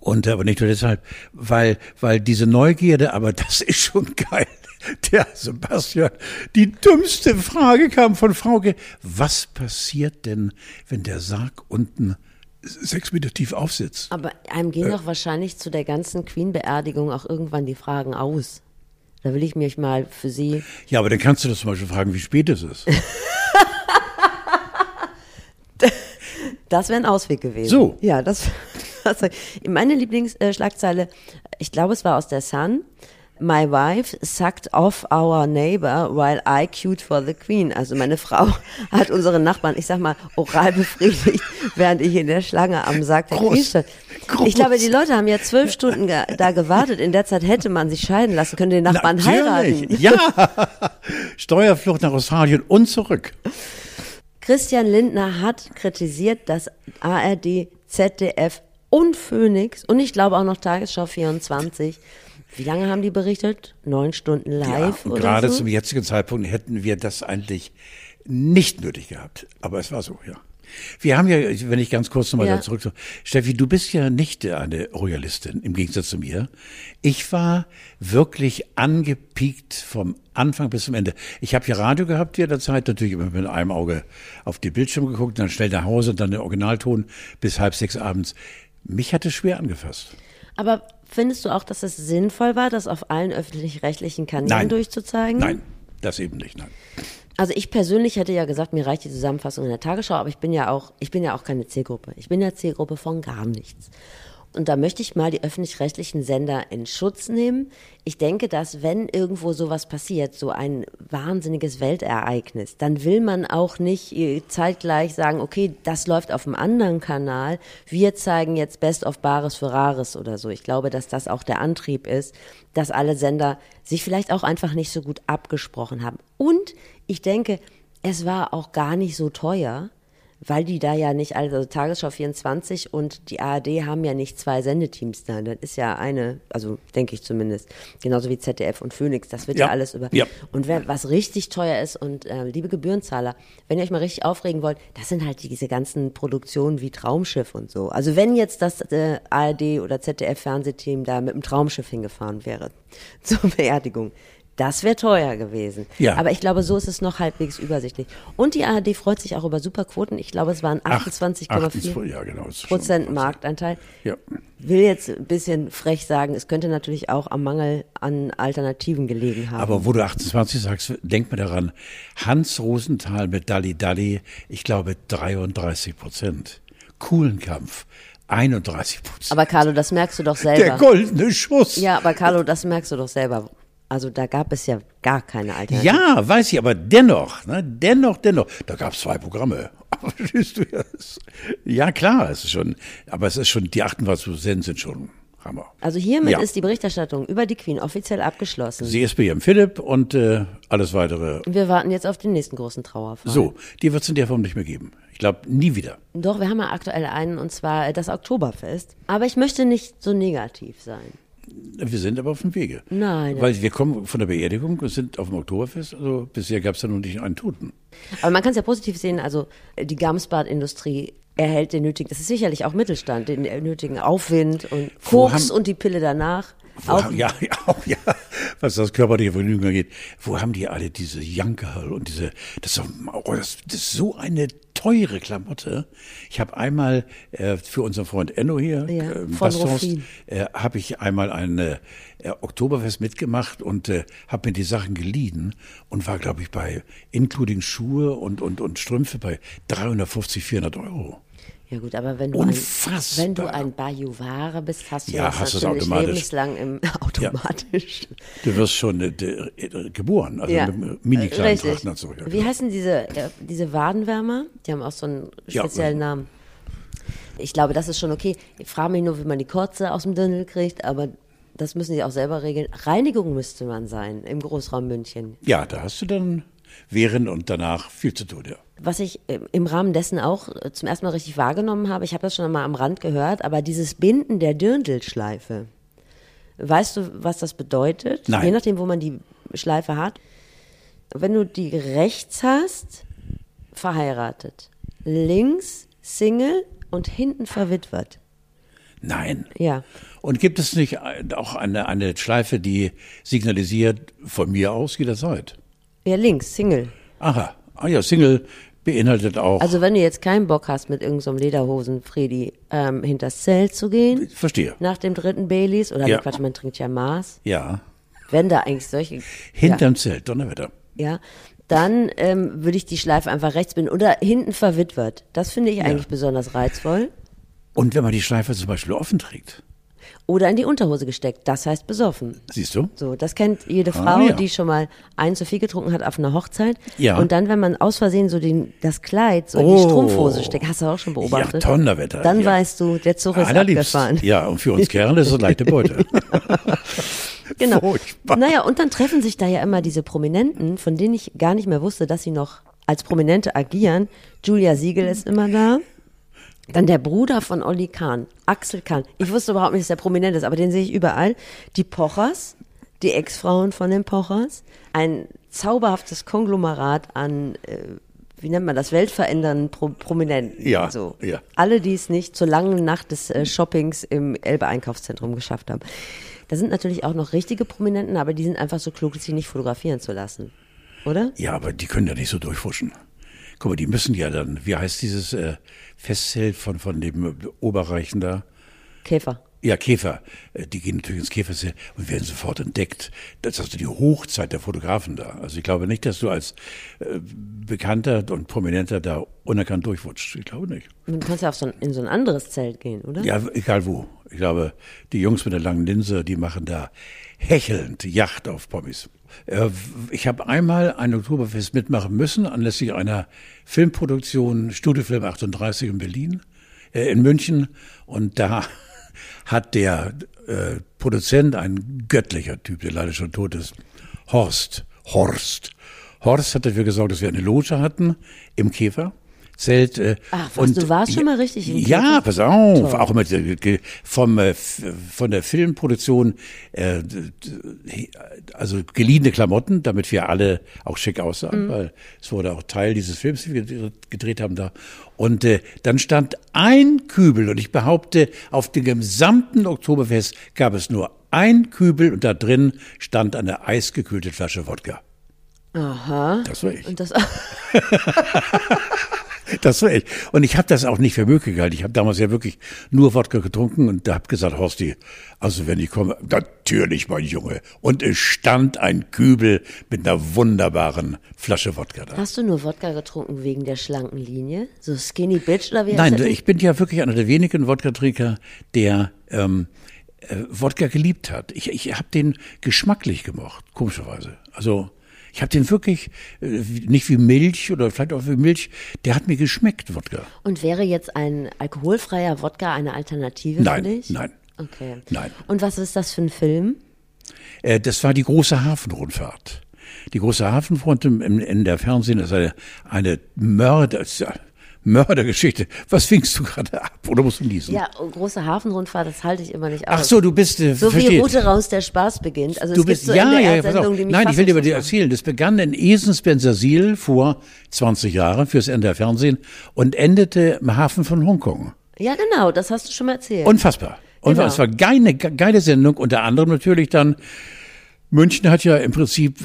S2: Und aber nicht nur deshalb, weil, weil diese Neugierde, aber das <laughs> ist schon geil. Der Sebastian, die dümmste Frage kam von Frauke. Was passiert denn, wenn der Sarg unten sechs Meter tief aufsitzt?
S1: Aber einem
S2: Äh.
S1: gehen doch wahrscheinlich zu der ganzen Queen-Beerdigung auch irgendwann die Fragen aus. Da will ich mich mal für Sie.
S2: Ja, aber dann kannst du das zum Beispiel fragen, wie spät es ist. <laughs>
S1: Das wäre ein Ausweg gewesen.
S2: So.
S1: Ja, das. Das meine Lieblingsschlagzeile, ich glaube, es war aus der Sun. My wife sucked off our neighbor while I queued for the Queen. Also meine Frau <laughs> hat unseren Nachbarn, ich sag mal, oral befriedigt, während ich in der Schlange am Sarg der. Queen stand. Ich glaube, die Leute haben ja zwölf Stunden ge da gewartet. In der Zeit hätte man sich scheiden lassen können, den Nachbarn heiraten.
S2: Ja, <laughs> Steuerflucht nach Australien und zurück.
S1: Christian Lindner hat kritisiert, dass ARD, ZDF und Phoenix und ich glaube auch noch Tagesschau 24, wie lange haben die berichtet? Neun Stunden live
S2: ja, und
S1: oder
S2: gerade
S1: so?
S2: zum jetzigen Zeitpunkt hätten wir das eigentlich nicht nötig gehabt. Aber es war so, ja. Wir haben ja, wenn ich ganz kurz nochmal
S1: Ja.
S2: zurück, Steffi, du bist ja nicht eine Royalistin, im Gegensatz zu mir. Ich war wirklich angepiekt vom Anfang bis zum Ende. Ich habe ja Radio gehabt in der Zeit, natürlich immer mit einem Auge auf den Bildschirm geguckt, dann schnell nach Hause, dann den Originalton bis halb sechs abends. Mich hat es schwer angefasst.
S1: Aber findest du auch, dass es sinnvoll war, das auf allen öffentlich-rechtlichen Kanälen
S2: Nein.
S1: durchzuzeigen?
S2: Nein, das eben nicht, nein.
S1: Also ich persönlich hätte ja gesagt, mir reicht die Zusammenfassung in der Tagesschau, aber ich bin ja auch, ich bin ja auch keine Zielgruppe. Ich bin ja Zielgruppe von gar nichts. Und da möchte ich mal die öffentlich-rechtlichen Sender in Schutz nehmen. Ich denke, dass wenn irgendwo sowas passiert, so ein wahnsinniges Weltereignis, dann will man auch nicht äh, zeitgleich sagen, okay, das läuft auf einem anderen Kanal, wir zeigen jetzt Best of Bares für Rares oder so. Ich glaube, dass das auch der Antrieb ist, dass alle Sender sich vielleicht auch einfach nicht so gut abgesprochen haben. Und ich denke, es war auch gar nicht so teuer, weil die da ja nicht, also Tagesschau 24 und die ARD haben ja nicht zwei Sendeteams da. Das ist ja eine, also denke ich zumindest, genauso wie ZDF und Phoenix, das wird ja, ja alles über.
S2: Ja.
S1: Und wer, was richtig teuer ist und äh, liebe Gebührenzahler, wenn ihr euch mal richtig aufregen wollt, das sind halt diese ganzen Produktionen wie Traumschiff und so. Also wenn jetzt das äh, ARD oder ZDF Fernsehteam da mit dem Traumschiff hingefahren wäre <laughs> zur Beerdigung, das wäre teuer gewesen.
S2: Ja.
S1: Aber ich glaube, so ist es noch halbwegs übersichtlich. Und die ARD freut sich auch über Superquoten. Ich glaube, es waren 28,4
S2: ja, genau,
S1: Prozent Marktanteil.
S2: Ja.
S1: Will jetzt ein bisschen frech sagen, es könnte natürlich auch am Mangel an Alternativen gelegen haben.
S2: Aber wo du 28 sagst, denk mal daran, Hans Rosenthal mit Dalli Dalli, ich glaube 33 Prozent. Coolen Kampf. 31 Prozent.
S1: Aber Carlo, das merkst du doch selber.
S2: Der goldene Schuss.
S1: Ja, aber Carlo, das merkst du doch selber. Also da gab es ja gar keine Alternative.
S2: Ja, weiß ich, aber dennoch, ne, dennoch, dennoch, da gab es zwei Programme. <laughs> Ja, klar, es ist schon, aber es ist schon, die 28 Prozent sind schon Hammer.
S1: Also hiermit
S2: Ja.
S1: ist die Berichterstattung über die Queen offiziell abgeschlossen.
S2: CSB im Philipp und äh, alles weitere.
S1: Wir warten jetzt auf den nächsten großen Trauerfall.
S2: So, die wird es in der Form nicht mehr geben. Ich glaube, nie wieder.
S1: Doch, wir haben ja aktuell einen und zwar das Oktoberfest. Aber ich möchte nicht so negativ sein.
S2: Wir sind aber auf dem Wege.
S1: Nein.
S2: Weil wir kommen von der Beerdigung und sind auf dem Oktoberfest. Also bisher gab es da noch nicht einen Toten.
S1: Aber man kann es ja positiv sehen, also die Gamsbad-Industrie erhält den nötigen, das ist sicherlich auch Mittelstand, den nötigen Aufwind und Koks
S2: haben-
S1: und die Pille danach. Auch,
S2: haben, ja, ja, auch, ja, was das körperliche Vergnügen angeht. Wo haben die alle diese Jankerl und diese, das ist, doch, oh, das, das ist so eine teure Klamotte. Ich habe einmal äh, für unseren Freund Enno hier,
S1: Ja,
S2: äh,
S1: Ruffin.
S2: äh, habe ich einmal ein äh, Oktoberfest mitgemacht und äh, habe mir die Sachen geliehen und war, glaube ich, bei including Schuhe und, und, und Strümpfe bei 350, 400 Euro.
S1: Ja gut, aber wenn du,
S2: Unfassbar.
S1: ein, wenn du ein Bajuware bist, hast du
S2: Ja,
S1: das
S2: hast
S1: natürlich
S2: automatisch.
S1: lebenslang im, <laughs> automatisch.
S2: Du wirst schon äh, äh, geboren, also
S1: Ja,
S2: mit mini kleinen. Trachtenanzug. Ja,
S1: Wie heißen diese, äh, diese Wadenwärmer? Die haben auch so einen
S2: Ja,
S1: speziellen
S2: ja.
S1: Namen. Ich glaube, das ist schon okay. Ich frage mich nur, wie man die Kotze aus dem Dirndl kriegt, aber das müssen sie auch selber regeln. Reinigung müsste man sein im Großraum München.
S2: Ja, da hast du dann während und danach viel zu tun, ja.
S1: Was ich äh, im Rahmen dessen auch äh, zum ersten Mal richtig wahrgenommen habe, ich habe das schon mal am Rand gehört, aber dieses Binden der Dirndlschleife. Weißt du, was das bedeutet?
S2: Nein.
S1: Je nachdem, wo man die Schleife hat. Wenn du die rechts hast, verheiratet. Links Single und hinten verwitwet.
S2: Nein.
S1: Ja.
S2: Und gibt es nicht ein- auch eine, eine Schleife, die signalisiert, von mir aus jederzeit?
S1: Ja, links, Single.
S2: Aha, ah ja, Single beinhaltet auch,
S1: Also wenn du jetzt keinen Bock hast, mit irgendeinem so Lederhosen, Fredi, ähm, hinters Zelt zu gehen,
S2: verstehe,
S1: nach dem dritten Baileys, oder
S2: Ja.
S1: Quatsch, man trinkt ja Maß,
S2: ja,
S1: wenn da eigentlich solche...
S2: hinterm Zelt, Donnerwetter.
S1: ja, dann ähm, würde ich die Schleife einfach rechts binden oder hinten verwitwet. Das finde ich eigentlich besonders reizvoll.
S2: Und wenn man die Schleife zum Beispiel offen trägt,
S1: Oder in die Unterhose gesteckt. Das heißt besoffen.
S2: siehst du?
S1: So, das kennt jede Frau,
S2: Ah, ja.
S1: die schon mal ein zu viel getrunken hat auf einer Hochzeit.
S2: Ja.
S1: Und dann, wenn man aus Versehen so den, das Kleid so in die
S2: Oh.
S1: Strumpfhose steckt, hast du auch schon beobachtet.
S2: Ja, Donnerwetter.
S1: Dann
S2: ja.
S1: weißt du, der Zug ist
S2: Allerliebst.
S1: abgefahren.
S2: Ja, und für uns Kerle ist es leichte Beute. <laughs> <laughs>
S1: Genau.
S2: Furchtbar.
S1: Naja, und dann treffen sich da ja immer diese Prominenten, von denen ich gar nicht mehr wusste, dass sie noch als Prominente agieren. Julia Siegel ist immer da. Dann der Bruder von Olli Kahn, Axel Kahn. Ich wusste überhaupt nicht, dass der prominent ist, aber den sehe ich überall. Die Pochers, die Ex-Frauen von den Pochers. Ein zauberhaftes Konglomerat an, äh, wie nennt man das, weltverändernden Pro Prominenten.
S2: Ja,
S1: so.
S2: ja.
S1: Alle, die es nicht zur langen Nacht des äh, Shoppings im Elbe-Einkaufszentrum geschafft haben. Da sind natürlich auch noch richtige Prominenten, aber die sind einfach so klug, sich nicht fotografieren zu lassen. Oder?
S2: Ja, aber die können ja nicht so durchfuschen. Guck mal, die müssen ja dann, wie heißt dieses äh, Festzelt von, von dem Oberreichen da?
S1: Käfer.
S2: Ja, Käfer. Äh, Die gehen natürlich ins Käferzelt und werden sofort entdeckt. Das ist also die Hochzeit der Fotografen da. Also ich glaube nicht, dass du als äh, Bekannter und Prominenter da unerkannt durchwutscht. Ich glaube nicht.
S1: Du kannst ja auf so ein, in so ein anderes Zelt gehen, oder?
S2: Ja, egal wo. Ich glaube, die Jungs mit der langen Linse, die machen da hechelnd Yacht auf Pommes. Äh, Ich habe einmal ein Oktoberfest mitmachen müssen, anlässlich einer Filmproduktion Studiofilm 38 in Berlin, äh, in München. Und da hat der äh, Produzent, ein göttlicher Typ, der leider schon tot ist, Horst, Horst. Horst hat dafür gesorgt, dass wir eine Loge hatten im Käfer. Zelt. Äh,
S1: Ach, was, du warst schon mal richtig in
S2: Ja,
S1: Kirchen?
S2: pass auf,
S1: Toll.
S2: auch mit vom äh, von der Filmproduktion, äh, also geliehene Klamotten, damit wir alle auch schick aussahen,
S1: Mhm.
S2: weil es wurde auch Teil dieses Films, den wir gedreht- gedreht haben da. Und äh, dann stand ein Kübel und ich behaupte, auf dem gesamten Oktoberfest gab es nur ein Kübel und da drin stand eine eisgekühlte Flasche Wodka.
S1: Aha.
S2: Das war ich.
S1: Und das, <laughs> <laughs>
S2: Das war ich. Und ich habe das auch nicht für möglich gehalten. Ich habe damals ja wirklich nur Wodka getrunken und da habe gesagt, Horsti, also wenn ich komme, natürlich, mein Junge. Und es stand ein Kübel mit einer wunderbaren Flasche Wodka da.
S1: hast du nur Wodka getrunken wegen der schlanken Linie? So Skinny Bitch oder wie
S2: Nein, ich bin ja wirklich einer der wenigen Wodka-Trinker, der ähm, äh, Wodka geliebt hat. Ich, ich habe den geschmacklich gemocht, komischerweise. Also ich habe den wirklich äh, nicht wie Milch oder vielleicht auch wie Milch. Der hat mir geschmeckt, Wodka.
S1: Und wäre jetzt ein alkoholfreier Wodka eine Alternative
S2: Nein,
S1: für dich?
S2: nein.
S1: Okay.
S2: Nein.
S1: Und was ist das für ein Film?
S2: Äh, das war die große Hafenrundfahrt. Die große im, im, in der Fernsehen ist eine, eine Mörder, Mördergeschichte. Was winkst du gerade ab? Oder musst du niesen?
S1: Ja, oh, große Hafenrundfahrt, das halte ich immer nicht aus.
S2: Ach so, du bist, äh,
S1: So wie
S2: verstehe.
S1: Route raus der Spaß beginnt. Also
S2: Du
S1: es
S2: bist,
S1: so
S2: ja, ja, ja, pass auf.
S1: NDR-Sendungen, die mich
S2: Nein, ich will dir aber dir erzählen. Das begann in Esens-Bensersiel vor 20 Jahren fürs NDR Fernsehen und endete im Hafen von Hongkong.
S1: Ja, genau, das hast du schon mal erzählt.
S2: Unfassbar. Und
S1: Genau.
S2: es war geile, geile Sendung, unter anderem natürlich dann, München hat ja im Prinzip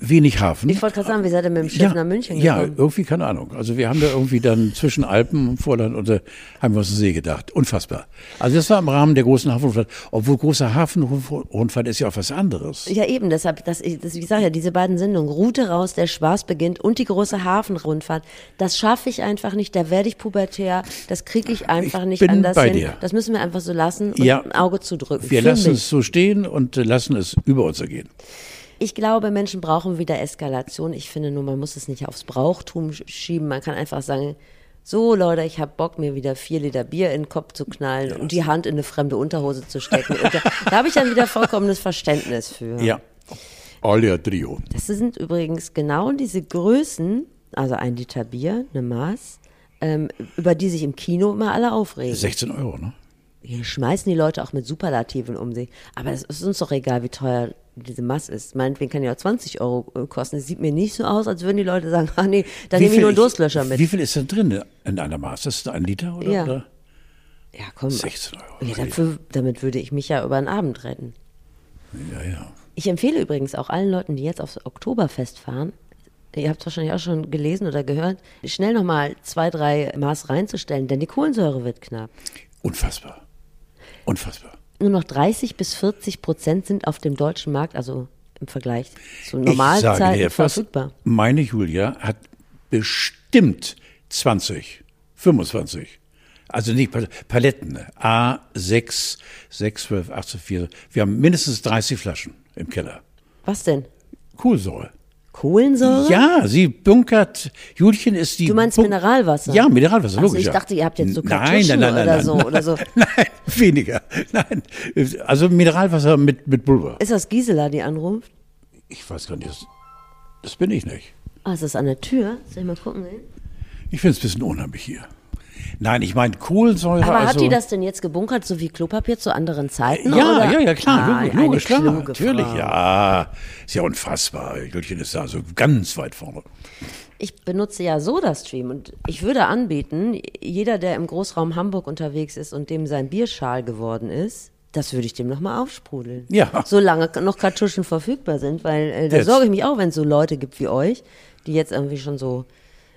S2: wenig Hafen.
S1: ich wollte gerade sagen, wie seid ihr mit dem Schiff nach München
S2: Ja,
S1: gekommen?
S2: irgendwie, keine Ahnung. Also wir haben da irgendwie dann zwischen Alpen und Vorland und äh, haben wir uns den See gedacht. Unfassbar. Also das war im Rahmen der großen Hafenrundfahrt. Obwohl große Hafenrundfahrt ist ja auch was anderes.
S1: Ja, eben, deshalb, das, ich- das, ich sage ja, diese beiden Sendungen, Route raus, der Spaß beginnt und die große Hafenrundfahrt, das schaffe ich einfach nicht, da werde ich pubertär, das kriege ich einfach
S2: Ich
S1: nicht
S2: bin
S1: anders
S2: bei
S1: hin.
S2: dir.
S1: Das müssen wir einfach so lassen und
S2: Ja.
S1: ein Auge zudrücken.
S2: Wir
S1: Für
S2: lassen
S1: mich.
S2: es so stehen und äh, lassen es über uns ergehen.
S1: Ich glaube, Menschen brauchen wieder Eskalation. Ich finde nur, man muss es nicht aufs Brauchtum sch- schieben. Man kann einfach sagen, so Leute, ich habe Bock, mir wieder vier Liter Bier in den Kopf zu knallen und die Hand in eine fremde Unterhose zu stecken. Da da habe ich dann wieder vollkommenes Verständnis für.
S2: Ja. Alia Trio.
S1: Das sind übrigens genau diese Größen, also ein Liter Bier, eine Maß, ähm, über die sich im Kino immer alle aufregen.
S2: 16 Euro, ne?
S1: Hier schmeißen die Leute auch mit Superlativen um sich. Aber es ist uns doch egal, wie teuer diese Maß ist. Meinetwegen kann ja auch 20 Euro äh, kosten. Es sieht mir nicht so aus, als würden die Leute sagen, <laughs> ah nee, da nehme ich nur einen Durstlöscher mit.
S2: Wie viel ist denn drin in einer Maß? Das ist ein Liter oder?
S1: Ja.
S2: oder?
S1: ja, komm.
S2: 16 Euro.
S1: Ja, dafür, damit würde ich mich ja über den Abend retten.
S2: Ja, ja.
S1: Ich empfehle übrigens auch allen Leuten, die jetzt aufs Oktoberfest fahren, ihr habt es wahrscheinlich auch schon gelesen oder gehört, schnell nochmal zwei, drei Maß reinzustellen, denn die Kohlensäure wird knapp.
S2: Unfassbar. Unfassbar.
S1: Nur noch 30 bis 40 Prozent sind auf dem deutschen Markt, also im Vergleich zu normalen Zeiten verfügbar.
S2: meine Julia hat bestimmt 20, 25. Also nicht Pal- Paletten. ne? A6, 6, 12, 18, 4. Wir haben mindestens 30 Flaschen im Keller.
S1: Was denn?
S2: Kohlensäure.
S1: Kohlensäure?
S2: Ja, sie bunkert. Julchen ist die.
S1: Du meinst
S2: Bunk-
S1: Mineralwasser?
S2: Ja, Mineralwasser,
S1: Also
S2: logisch.
S1: ich dachte, ihr habt jetzt so
S2: Nein, nein, nein, nein,
S1: oder
S2: nein,
S1: so,
S2: nein.
S1: oder so. <laughs>
S2: Nein, weniger. Nein. Also Mineralwasser mit, mit Pulver.
S1: Ist das Gisela, die anruft?
S2: Ich weiß gar nicht, das, das bin ich nicht.
S1: Ah, ist das an der Tür? Soll ich mal gucken? ey?
S2: Ich finde es ein bisschen unheimlich hier. Nein, ich meine Kohlensäure.
S1: Aber
S2: also,
S1: hat die das denn jetzt gebunkert, so wie Klopapier zu anderen Zeiten?
S2: Ja,
S1: oder?
S2: ja, ja, klar,
S1: Ah,
S2: logisch, klar. Natürlich,
S1: Frau.
S2: ja. Ist ja unfassbar. Jürgen ist da so ganz weit vorne.
S1: Ich benutze ja SodaStream und ich würde anbieten, jeder, der im Großraum Hamburg unterwegs ist und dem sein Bierschal geworden ist, das würde ich dem nochmal aufsprudeln.
S2: Ja.
S1: Solange noch Kartuschen verfügbar sind, weil äh, da sorge ich mich auch, wenn es so Leute gibt wie euch, die jetzt irgendwie schon so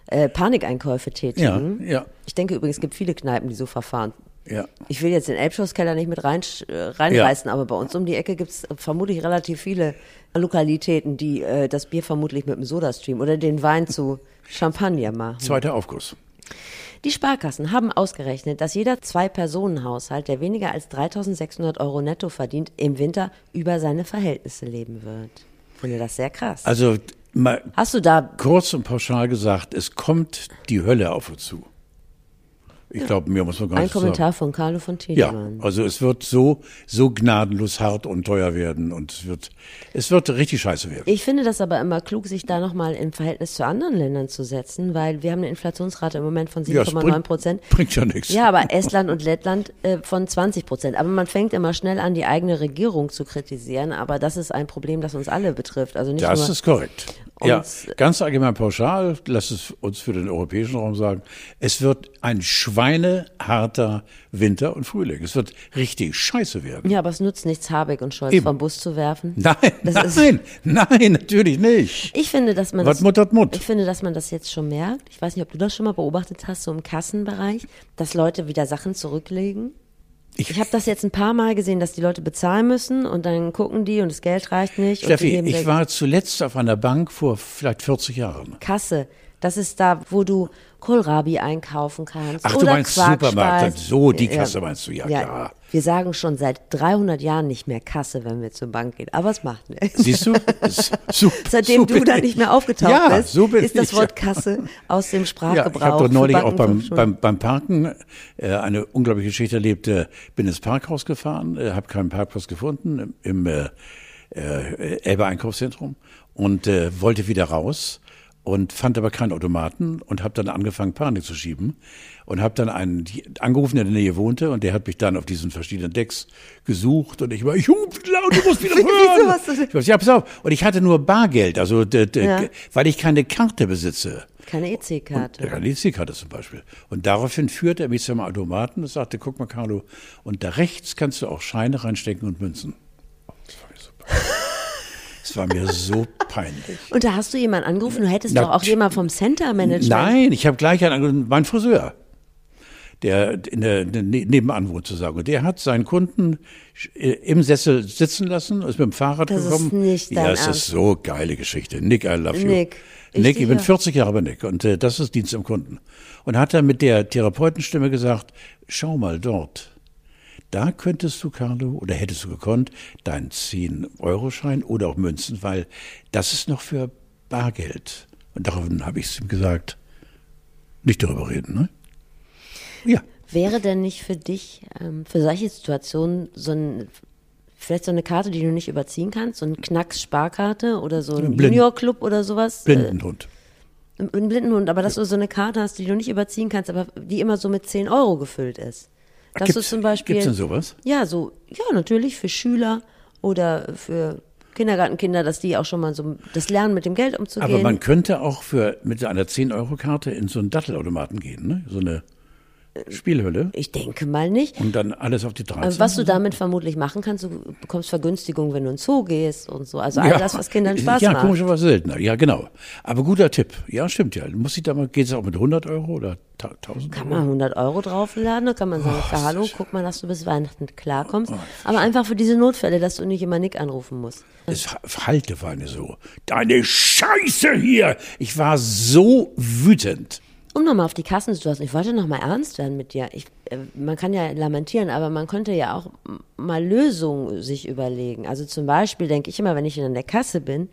S1: äh, Panikeinkäufe
S2: Ja,
S1: tätigen.
S2: ja,
S1: Ich denke übrigens, es gibt viele Kneipen, die so verfahren.
S2: ja.
S1: Ich will jetzt den Elbschlosskeller nicht mit rein, äh, reinreißen, aber bei uns um die Ecke gibt's vermutlich relativ viele Lokalitäten, die äh, das Bier vermutlich mit dem Sodastream oder den Wein zu Champagner machen.
S2: Zweiter Aufguss.
S1: Die Sparkassen haben ausgerechnet, dass jeder Zwei-Personen-Haushalt, der weniger als 3600 Euro netto verdient, im Winter über seine Verhältnisse leben wird. Ich finde das sehr krass.
S2: Also mal
S1: Hast du da,
S2: kurz und pauschal gesagt, es kommt die Hölle auf uns zu. Ich glaube, mir muss man gar
S1: Ein
S2: nicht
S1: Kommentar
S2: sagen.
S1: von Carlo von
S2: Ja,
S1: Tiedemann.
S2: also es wird so, so gnadenlos hart und teuer werden und es wird, es wird richtig scheiße werden.
S1: Ich finde das aber immer klug, sich da nochmal im Verhältnis zu anderen Ländern zu setzen, weil wir haben eine Inflationsrate im Moment von
S2: Ja, es
S1: 7,9 Prozent.
S2: Bringt ja nichts.
S1: Ja, aber Estland und Lettland äh, von 20 Prozent. Aber man fängt immer schnell an, die eigene Regierung zu kritisieren. Aber das ist ein Problem, das uns alle betrifft. Also nicht
S2: Das
S1: nur
S2: ist korrekt. Ja, ganz allgemein pauschal, lass es uns für den europäischen Raum sagen, es wird ein schweineharter Winter und Frühling. Es wird richtig scheiße werden.
S1: ja, aber es nutzt nichts, Habeck und Scholz
S2: Eben.
S1: vom Bus zu werfen.
S2: Nein,
S1: Das ist-
S2: nein, nein, natürlich nicht.
S1: Ich finde, dass man
S2: Was
S1: das,
S2: Mut hat Mut.
S1: ich finde, dass man das jetzt schon merkt. Ich weiß nicht, ob du das schon mal beobachtet hast, so im Kassenbereich, dass Leute wieder Sachen zurücklegen.
S2: Ich-
S1: Ich, habe das jetzt ein paar Mal gesehen, dass die Leute bezahlen müssen und dann gucken die und das Geld reicht nicht.
S2: Steffi, ich war zuletzt auf einer Bank vor vielleicht 40 Jahren.
S1: Kasse. Das ist da, wo du Kohlrabi einkaufen kannst.
S2: Ach, du
S1: oder
S2: meinst
S1: Quarkspeis.
S2: Supermarkt, so die Kasse meinst du, ja, klar.
S1: Wir sagen schon seit 300 Jahren nicht mehr Kasse, wenn wir zur Bank gehen. Aber es macht nichts.
S2: Siehst du? <laughs> So,
S1: Seitdem
S2: so
S1: du da
S2: ich.
S1: nicht mehr aufgetaucht
S2: ja,
S1: bist,
S2: so
S1: ist das. Wort Kasse aus dem
S2: Ja,
S1: Sprachgebrauch.
S2: ich habe doch neulich auch beim, beim, beim Parken äh, eine unglaubliche Geschichte erlebt. Äh, bin ins Parkhaus gefahren, äh, habe keinen Parkplatz gefunden im, im äh, äh, Elbe Einkaufszentrum und äh, wollte wieder raus und fand aber keinen Automaten und habe dann angefangen Panik zu schieben und habe dann einen angerufen, der in der Nähe wohnte und der hat mich dann auf diesen verschiedenen Decks gesucht und ich war, ich hup laut, du musst <laughs> wieder hören. Ich war, ja, pass auf. Und ich hatte nur Bargeld, also
S1: Ja.
S2: weil ich keine Karte besitze.
S1: Keine EC-Karte.
S2: Ja, die EC-Karte zum Beispiel. Und daraufhin führte er mich zum Automaten und sagte, guck mal, Carlo, und da rechts kannst du auch Scheine reinstecken und Münzen. Das war peinlich. <laughs> Es war mir so peinlich.
S1: Und da hast du jemanden angerufen, du hättest
S2: Na,
S1: doch auch
S2: tsch-
S1: jemand vom Center-Management.
S2: Nein, ich habe gleich einen angerufen, mein Friseur, der in der, der Ne- nebenan wohnt zu sagen. Und der hat seinen Kunden äh, im Sessel sitzen lassen, ist mit dem Fahrrad
S1: Das ist
S2: gekommen.
S1: nicht
S2: ja,
S1: dein
S2: es
S1: Ernst.
S2: ist so geile Geschichte. Nick, I love you.
S1: Nick, ich
S2: Nick, ich bin
S1: auch.
S2: 40 Jahre bei Nick und äh, das ist Dienst am Kunden. Und hat dann mit der Therapeutenstimme gesagt, schau mal dort. Da könntest du, Carlo, oder hättest du gekonnt, deinen 10-Euro-Schein oder auch Münzen, weil das ist noch für Bargeld. Und daraufhin habe ich es ihm gesagt, nicht darüber reden, ne? Ja.
S1: Wäre denn nicht für dich, ähm, für solche Situationen, so ein, vielleicht so eine Karte, die du nicht überziehen kannst, so ein Knacks-Sparkarte oder so ein Junior-Club oder sowas?
S2: Blindenhund.
S1: Äh, ein Blindenhund, aber dass du so eine Karte hast, die du nicht überziehen kannst, aber die immer so mit 10 Euro gefüllt ist. Dass du
S2: Gibt's-
S1: zum Beispiel.
S2: Gibt's denn sowas?
S1: Ja, so, ja, natürlich für Schüler oder für Kindergartenkinder, dass die auch schon mal so das lernen, mit dem Geld umzugehen.
S2: Aber man könnte auch für mit einer 10-Euro-Karte in so einen Dattelautomaten gehen, ne? So eine Spielhölle
S1: ich denke mal nicht.
S2: und dann alles auf die 13.
S1: Also was du damit vermutlich machen kannst, du bekommst Vergünstigung, wenn du in den Zoo gehst und so. Also all das, was Kindern Spaß
S2: ja,
S1: macht.
S2: komischerweise seltener. Ja, genau. Aber guter Tipp. Ja, stimmt ja. Muss ich da mal, geht es auch mit 100 Euro oder ta- 1000
S1: Kann
S2: Euro?
S1: man 100 Euro draufladen, dann kann man sagen,
S2: Oh,
S1: hallo, guck mal, dass du bis Weihnachten klarkommst. Aber einfach für diese Notfälle, dass du nicht immer Nick anrufen musst.
S2: Es halte vor eine so. Deine Scheiße hier! Ich war so wütend.
S1: Um nochmal auf die Kassensituation, ich wollte nochmal ernst werden mit dir. Ich, äh, man kann ja lamentieren, aber man könnte ja auch mal Lösungen sich überlegen. Also zum Beispiel denke ich immer, wenn ich in der Kasse bin,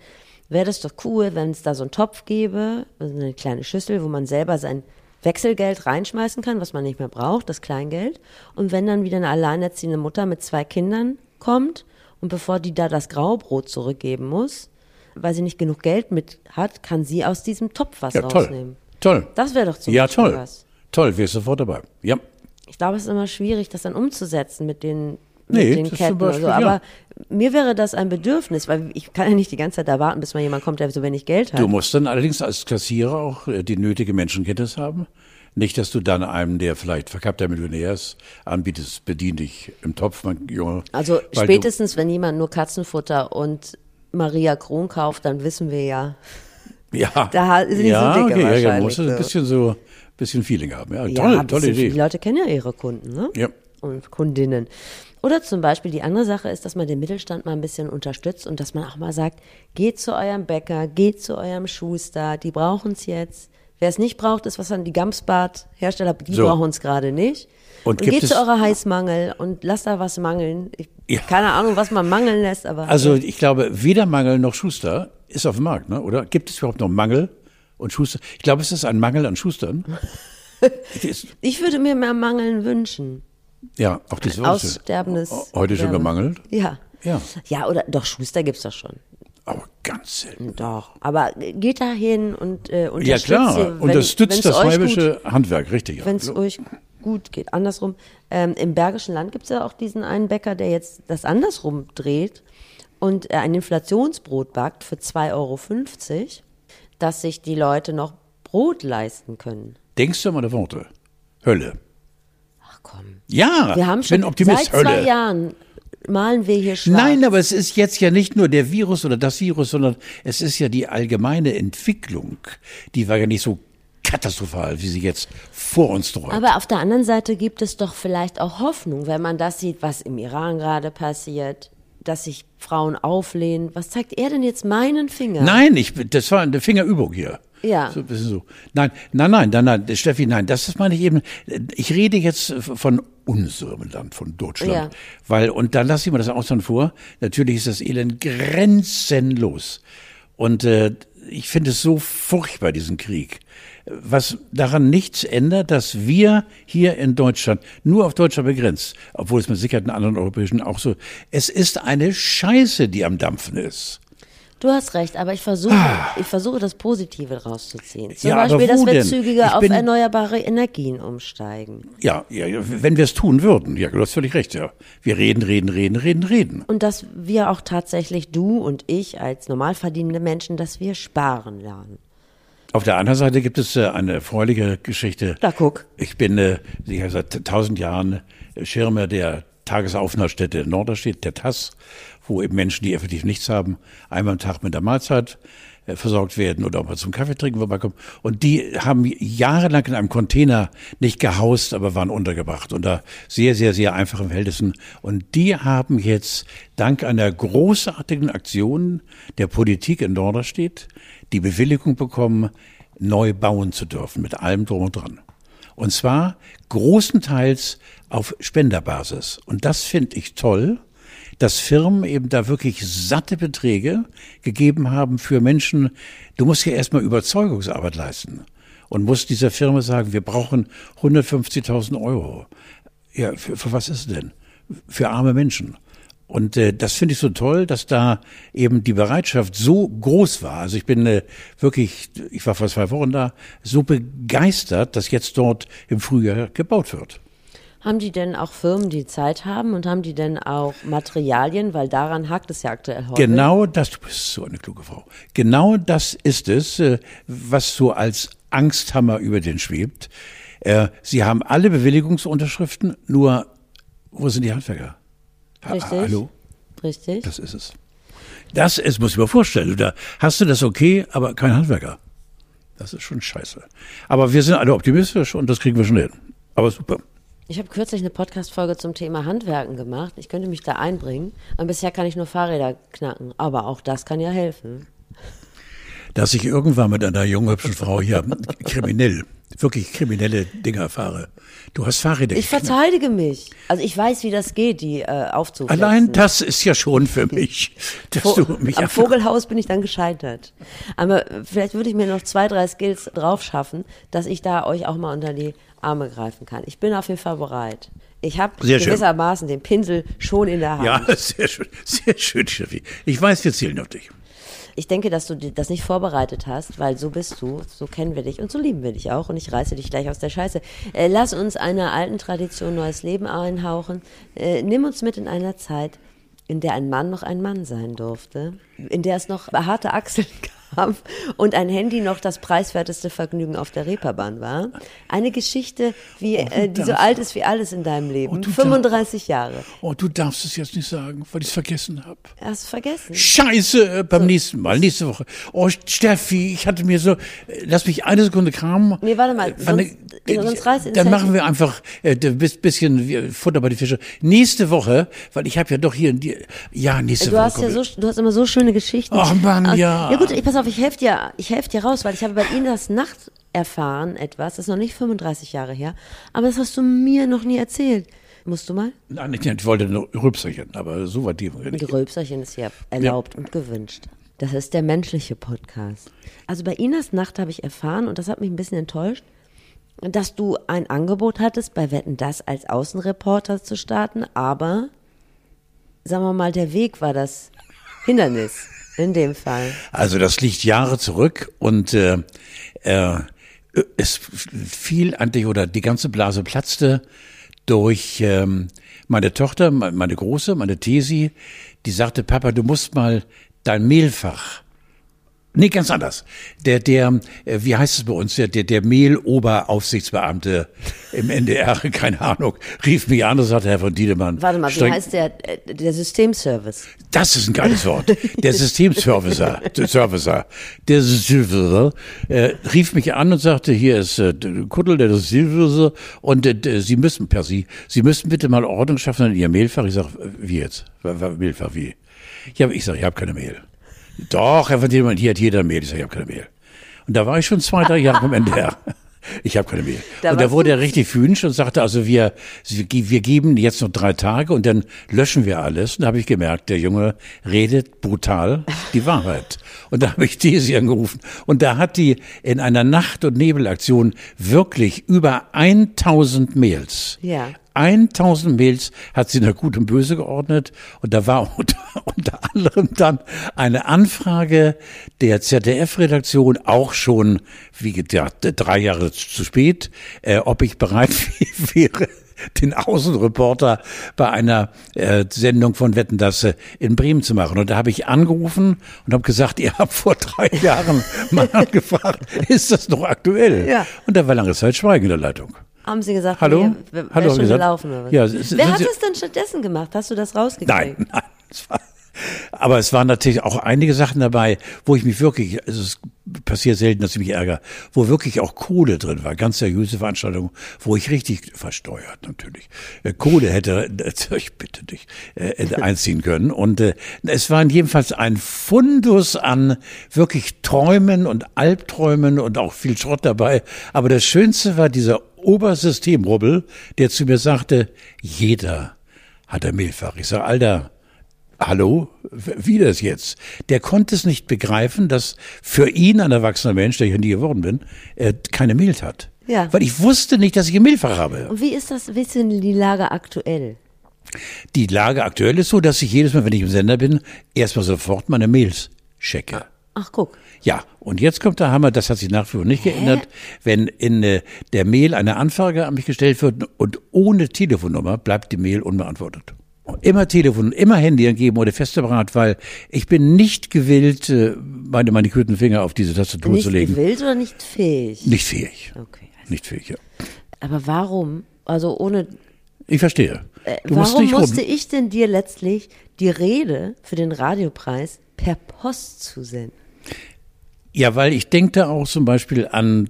S1: wäre das doch cool, wenn es da so einen Topf gäbe, also eine kleine Schüssel, wo man selber sein Wechselgeld reinschmeißen kann, was man nicht mehr braucht, das Kleingeld. Und wenn dann wieder eine alleinerziehende Mutter mit zwei Kindern kommt und bevor die da das Graubrot zurückgeben muss, weil sie nicht genug Geld mit hat, kann sie aus diesem Topf was
S2: Ja,
S1: rausnehmen.
S2: Toll.
S1: Das wäre doch zum
S2: Ja,
S1: Beispiel
S2: toll.
S1: was.
S2: Toll, wäre ich sofort dabei. Ja.
S1: Ich glaube, es ist immer schwierig, das dann umzusetzen mit den, mit
S2: Nee,
S1: den Ketten oder
S2: Beispiel,
S1: so.
S2: ja.
S1: Aber mir wäre das ein Bedürfnis, weil ich kann ja nicht die ganze Zeit da warten, bis mal jemand kommt, der so wenig Geld hat.
S2: Du musst dann allerdings als Kassierer auch äh, die nötige Menschenkenntnis haben. Nicht, dass du dann einem, der vielleicht verkappter Millionär ist, anbietest, bedien dich im Topf, mein Junge.
S1: also spätestens, wenn jemand nur Katzenfutter und Maria Kron kauft, dann wissen wir ja.
S2: Ja,
S1: Da sind die
S2: ja,
S1: so dicke
S2: okay, ja, ja,
S1: wahrscheinlich,
S2: musst du
S1: so.
S2: ein bisschen so, bisschen Feeling haben. Ja,
S1: ja,
S2: toll,
S1: ein
S2: tolle Idee.
S1: Die Leute kennen ja ihre Kunden, ne?
S2: Ja.
S1: und Kundinnen. Oder zum Beispiel die andere Sache ist, dass man den Mittelstand mal ein bisschen unterstützt und dass man auch mal sagt, geht zu eurem Bäcker, geht zu eurem Schuster, die brauchen es jetzt. Wer es nicht braucht, ist was dann die Gamsbad-Hersteller, die
S2: So.
S1: brauchen es gerade nicht.
S2: Und
S1: Und, geht zu eurer Heißmangel und lasst da was mangeln. Ich,
S2: Ja.
S1: Keine Ahnung, was man mangeln lässt, aber
S2: Also ich glaube, weder Mangel noch Schuster ist auf dem Markt, ne? oder? Gibt es überhaupt noch Mangel und Schuster? Ich glaube, es ist ein Mangel an Schustern. <laughs>
S1: Ich würde mir mehr Mangeln wünschen.
S2: ja, auch das Würste.
S1: Aussterbendes.
S2: Heute schon gemangelt?
S1: Ja.
S2: Ja.
S1: Ja, oder doch, Schuster gibt's doch schon.
S2: Aber ganz selten.
S1: Doch. Aber geht da hin und äh,
S2: Ja
S1: unterstützt
S2: klar,
S1: sie, wenn-
S2: unterstützt das schwäbische Handwerk, richtig. ja.
S1: wenn es euch gut geht. Andersrum, ähm, im Bergischen Land gibt es ja auch diesen einen Bäcker, der jetzt das andersrum dreht und äh, ein Inflationsbrot backt für 2,50 Euro, dass sich die Leute noch Brot leisten können.
S2: Denkst du an meine Worte? Hölle.
S1: Ach komm.
S2: Ja,
S1: Wir haben schon
S2: Optimist.
S1: seit zwei
S2: Hölle.
S1: Jahren malen wir hier schwarz.
S2: Nein, aber es ist jetzt ja nicht nur der Virus oder das Virus, sondern es ist ja die allgemeine Entwicklung. Die war ja nicht so katastrophal, wie sie jetzt vor uns träumt.
S1: Aber auf der anderen Seite gibt es doch vielleicht auch Hoffnung, wenn man das sieht, was im Iran gerade passiert, dass sich Frauen auflehnen. Was zeigt er denn jetzt meinen Finger?
S2: Nein, ich, das war eine Fingerübung hier.
S1: Ja.
S2: So ein bisschen so. Nein, nein, nein, nein, nein, Steffi, nein, das ist meine ich eben. Ich rede jetzt von unserem Land, von Deutschland.
S1: Ja.
S2: Weil, und da lasse ich mir das Ausland vor, natürlich ist das Elend grenzenlos. Und äh, ich finde es so furchtbar, diesen Krieg. Was daran nichts ändert, dass wir hier in Deutschland, nur auf Deutschland begrenzt, obwohl es mit Sicherheit in anderen europäischen auch so, es ist eine Scheiße, die am Dampfen ist.
S1: Du hast recht, aber ich versuche, ich versuche das Positive rauszuziehen. Zum
S2: Ah. Ja,
S1: Beispiel, dass wir
S2: denn?
S1: zügiger auf erneuerbare Energien umsteigen.
S2: Ja, ja, ja, wenn wir es tun würden. Ja, du hast völlig recht, ja. Wir reden, reden, reden, reden, reden.
S1: Und dass wir auch tatsächlich, du und ich als normal verdienende Menschen, dass wir sparen lernen.
S2: Auf der anderen Seite gibt es äh, eine erfreuliche Geschichte.
S1: Da guck.
S2: Ich bin äh, seit tausend Jahren äh, Schirmer der Tagesaufenthaltsstätte Norderstedt, der TAS, wo eben Menschen, die effektiv nichts haben, einmal am Tag mit der Mahlzeit äh, versorgt werden oder auch mal zum Kaffee trinken vorbeikommen. Und die haben jahrelang in einem Container nicht gehaust, aber waren untergebracht unter sehr, sehr, sehr einfachen Verhältnissen. Und die haben jetzt dank einer großartigen Aktion der Politik in Norderstedt die Bewilligung bekommen, neu bauen zu dürfen, mit allem drum und dran. Und zwar großenteils auf Spenderbasis. Und das finde ich toll, dass Firmen eben da wirklich satte Beträge gegeben haben für Menschen. Du musst ja erstmal Überzeugungsarbeit leisten und musst dieser Firma sagen, wir brauchen 150.000 Euro. Ja, für, für was ist denn? Für arme Menschen. Und äh, das finde ich so toll, dass da eben die Bereitschaft so groß war. Also ich bin äh, wirklich, ich war vor zwei Wochen da, so begeistert, dass jetzt dort im Frühjahr gebaut wird.
S1: Haben die denn auch Firmen, die Zeit haben und haben die denn auch Materialien, weil daran hakt es ja aktuell heute.
S2: Genau das, du bist so eine kluge Frau. Genau das ist es, äh, was so als Angsthammer über den schwebt. Äh, Sie haben alle Bewilligungsunterschriften, nur wo sind die Handwerker? Ha-
S1: Richtig.
S2: Hallo?
S1: Richtig.
S2: Das ist es. Das ist, muss ich mir vorstellen. Da hast du das okay, aber kein Handwerker. Das ist schon scheiße. Aber wir sind alle optimistisch und das kriegen wir schon hin. Aber super.
S1: Ich habe kürzlich eine Podcast-Folge zum Thema Handwerken gemacht. Ich könnte mich da einbringen. Und bisher kann ich nur Fahrräder knacken. Aber auch das kann ja helfen.
S2: Dass ich irgendwann mit einer jungen, hübschen Frau hier kriminell, wirklich kriminelle Dinger fahre. Du hast Fahrräder
S1: Ich verteidige mich. Also ich weiß, wie das geht, die äh, aufzusetzen.
S2: Allein das ist ja schon für mich, dass
S1: Vo-
S2: du mich
S1: Am Vogelhaus bin ich dann gescheitert. Aber vielleicht würde ich mir noch zwei, drei Skills drauf schaffen, dass ich da euch auch mal unter die Arme greifen kann. Ich bin auf jeden Fall bereit. Ich habe
S2: Sehr schön.
S1: gewissermaßen den Pinsel schon in der Hand.
S2: Ja, <laughs> sehr schön, sehr schön, Steffi. Ich weiß, wir zählen auf dich.
S1: Ich denke, dass du das nicht vorbereitet hast, weil so bist du, so kennen wir dich und so lieben wir dich auch und ich reiße dich gleich aus der Scheiße. Äh, lass uns einer alten Tradition neues Leben einhauchen. Äh, nimm uns mit in einer Zeit, in der ein Mann noch ein Mann sein durfte, in der es noch harte Achseln gab und ein Handy noch das preiswerteste Vergnügen auf der Reeperbahn war. Eine Geschichte, wie, äh, die so alt ist wie alles in deinem Leben.
S2: Oh, du
S1: 35 Jahre.
S2: Oh, du darfst es jetzt nicht sagen, weil ich es vergessen habe.
S1: Hast du vergessen?
S2: Scheiße, äh, beim nächsten Mal, nächste Woche. Oh, Steffi, ich hatte mir so, äh, lass mich eine Sekunde kramen.
S1: Nee, warte mal,
S2: Äh,
S1: sonst- sonst reiß ins
S2: Dann
S1: Handy.
S2: machen wir einfach äh, ein bisschen Futter bei die Fische. Nächste Woche, weil ich habe ja doch hier, ja, nächste
S1: Du
S2: Woche.
S1: hast ja so, du hast immer so schöne Geschichten.
S2: Ach, Mann, ja.
S1: Ja gut, ich, pass auf, ich helfe dir, ich helfe dir raus, weil ich habe bei Ihnen das Nacht erfahren etwas, das ist noch nicht 35 Jahre her, aber das hast du mir noch nie erzählt. Musst du mal?
S2: Nein, ich, ich wollte nur Rübserchen, aber so war die.
S1: Ein Gerölpserchen ist ja erlaubt und gewünscht. Das ist der menschliche Podcast. Also bei Inas Nacht habe ich erfahren, und das hat mich ein bisschen enttäuscht, dass du ein Angebot hattest, bei Wetten das als Außenreporter zu starten, aber sagen wir mal, der Weg war das Hindernis in dem Fall.
S2: Also das liegt Jahre zurück und äh, äh, es fiel eigentlich oder die ganze Blase platzte durch ähm, meine Tochter, meine Große, meine Tesi, die sagte, Papa, du musst mal dein Mehlfach Nee, ganz anders. Der, der, äh, wie heißt es bei uns, der, der, der Mehloberaufsichtsbeamte im NDR, <laughs> keine Ahnung, rief mich an und sagte, Herr von Diedemann.
S1: Warte mal, wie heißt der, äh, der Systemservice?
S2: Das ist ein geiles Wort. Der <laughs> Systemservicer, der Servicer, der Systemservicer, äh, rief mich an und sagte, hier ist äh, Kuddel, der Systemservicer, und äh, Sie müssen, per Sie, Sie müssen bitte mal Ordnung schaffen in Ihr Mehlfach. Ich sage, wie jetzt? Mehlfach, wie? Ja, ich sage, ich habe keine Mehl. Doch, Herr von Diedemann, hier hat jeder Mehl. Ich sage, ich habe keine Mehl. Und da war ich schon zwei, drei Jahre am NDR. <laughs> Ich habe keine Mehl. Da und da wurde er richtig fühlisch und sagte, also wir, wir geben jetzt noch drei Tage und dann löschen wir alles. Und da habe ich gemerkt, der Junge redet brutal die Wahrheit. Und da habe ich Desi angerufen. Und da hat die in einer Nacht- und Nebelaktion wirklich über 1000 Mails
S1: ja.
S2: 1000 Mails hat sie nach Gut und Böse geordnet und da war <laughs> unter, unter anderem dann eine Anfrage der ZDF-Redaktion auch schon, wie gesagt, drei Jahre zu spät, äh, ob ich bereit <laughs> wäre, den Außenreporter bei einer äh, Sendung von Wetten das in Bremen zu machen. Und da habe ich angerufen und habe gesagt, ihr habt vor drei Jahren mal <laughs> gefragt, ist das noch aktuell?
S1: Ja.
S2: Und da war lange Zeit Schweigen in der Leitung.
S1: Haben Sie gesagt,
S2: Hallo?
S1: Nee,
S2: Hallo,
S1: schon
S2: gesagt?
S1: gelaufen oder was?
S2: Ja, es-
S1: Wer hat es denn stattdessen gemacht? Hast du das rausgekriegt?
S2: Nein, <laughs> nein. Es war, aber es waren natürlich auch einige Sachen dabei, wo ich mich wirklich, also es passiert selten, dass ich mich ärgere, wo wirklich auch Kohle drin war, ganz seriöse Veranstaltungen, wo ich richtig versteuert natürlich. Äh, Kohle hätte, <laughs> ich bitte dich, äh, <laughs> einziehen können. Und äh, es war jedenfalls ein Fundus an wirklich Träumen und Albträumen und auch viel Schrott dabei. Aber das Schönste war dieser Obersystemrubbel, der zu mir sagte, jeder hat ein Mehlfach. Ich sage, Alter, hallo, wie das jetzt? Der konnte es nicht begreifen, dass für ihn ein erwachsener Mensch, der ich ja nie geworden bin, keine Milch hat.
S1: Ja.
S2: Weil ich wusste nicht, dass ich ein Mehlfach habe.
S1: Und wie ist das, wie ist denn die Lage aktuell?
S2: Die Lage aktuell ist so, dass ich jedes Mal, wenn ich im Sender bin, erstmal sofort meine Mails checke.
S1: Ach, guck.
S2: Ja, und jetzt kommt der Hammer, das hat sich nach wie vor nicht geändert. Wenn in äh, der Mail eine Anfrage an mich gestellt wird und ohne Telefonnummer bleibt die Mail unbeantwortet. Immer Telefon, immer Handy angeben oder Festapparat, weil ich bin nicht gewillt, äh, meine manikürten Finger auf diese Tastatur
S1: Nicht
S2: zu legen.
S1: gewillt oder nicht fähig?
S2: Nicht fähig.
S1: Okay.
S2: Nicht fähig, ja.
S1: Aber warum? Also ohne.
S2: Ich verstehe.
S1: Äh, warum
S2: nicht rum.
S1: musste ich denn dir letztlich die Rede für den Radiopreis per Post zusenden?
S2: Ja, weil ich denke da auch zum Beispiel an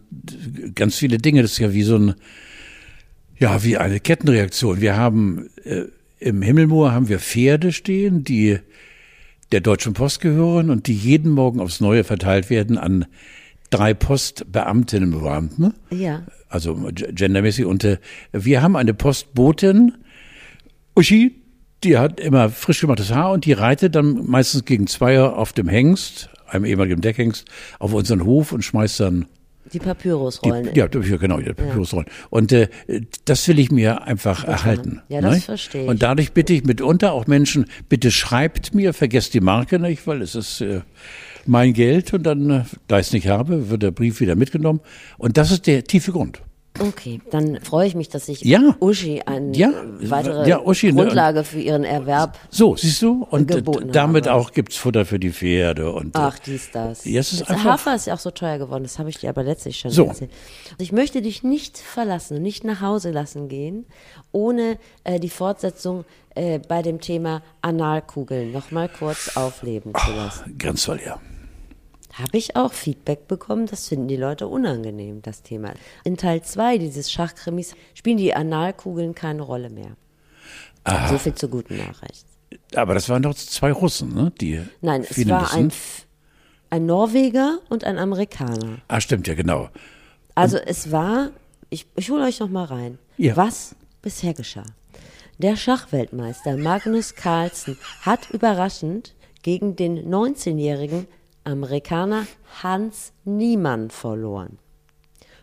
S2: ganz viele Dinge. Das ist ja wie so ein, ja, wie eine Kettenreaktion. Wir haben äh, im Himmelmoor haben wir Pferde stehen, die der Deutschen Post gehören und die jeden Morgen aufs Neue verteilt werden an drei Postbeamtinnen und Beamten.
S1: Ja.
S2: Also g- gendermäßig. Und äh, wir haben eine Postbotin, Uschi, die hat immer frisch gemachtes Haar und die reitet dann meistens gegen Zweier auf dem Hengst, einem ehemaligen Deckhengst, auf unseren Hof und schmeißt dann
S1: Die Papyrusrollen.
S2: die, ja, ja, genau, die Papyrusrollen. Und äh, das will ich mir einfach erhalten.
S1: Ja, das
S2: ne?
S1: verstehe ich.
S2: Und dadurch bitte ich mitunter auch Menschen, bitte schreibt mir, vergesst die Marke nicht, weil es ist äh, mein Geld und dann, äh, da ich es nicht habe, wird der Brief wieder mitgenommen. Und das ist der tiefe Grund.
S1: Okay, dann freue ich mich, dass ich
S2: Ja.
S1: Uschi eine
S2: Ja.
S1: weitere
S2: Ja, Uschi, ne,
S1: Grundlage für ihren Erwerb.
S2: So, siehst du? Und damit
S1: habe.
S2: auch gibt's Futter für die Pferde. Und, äh,
S1: Ach, dies, das.
S2: Ja, es ist
S1: Das
S2: einfach-
S1: Hafer ist ja auch so teuer geworden, das habe ich dir aber letztlich schon
S2: So.
S1: erzählt. Ich möchte dich nicht verlassen und nicht nach Hause lassen gehen, ohne äh, die Fortsetzung äh, bei dem Thema Analkugeln nochmal kurz aufleben zu lassen.
S2: ganz toll, ja.
S1: Habe ich auch Feedback bekommen, das finden die Leute unangenehm, das Thema. In Teil 2 dieses Schachkrimis spielen die Analkugeln keine Rolle mehr. So viel zur guten Nachricht.
S2: Aber das waren doch zwei Russen, ne? Die
S1: Nein, es war
S2: wissen.
S1: ein, ein Norweger und ein Amerikaner.
S2: Ah, stimmt, ja, genau.
S1: Also es war, ich, ich hole euch noch mal rein,
S2: Ja.
S1: was bisher geschah. Der Schachweltmeister Magnus Carlsen hat überraschend gegen den 19-jährigen Amerikaner Hans Niemann verloren.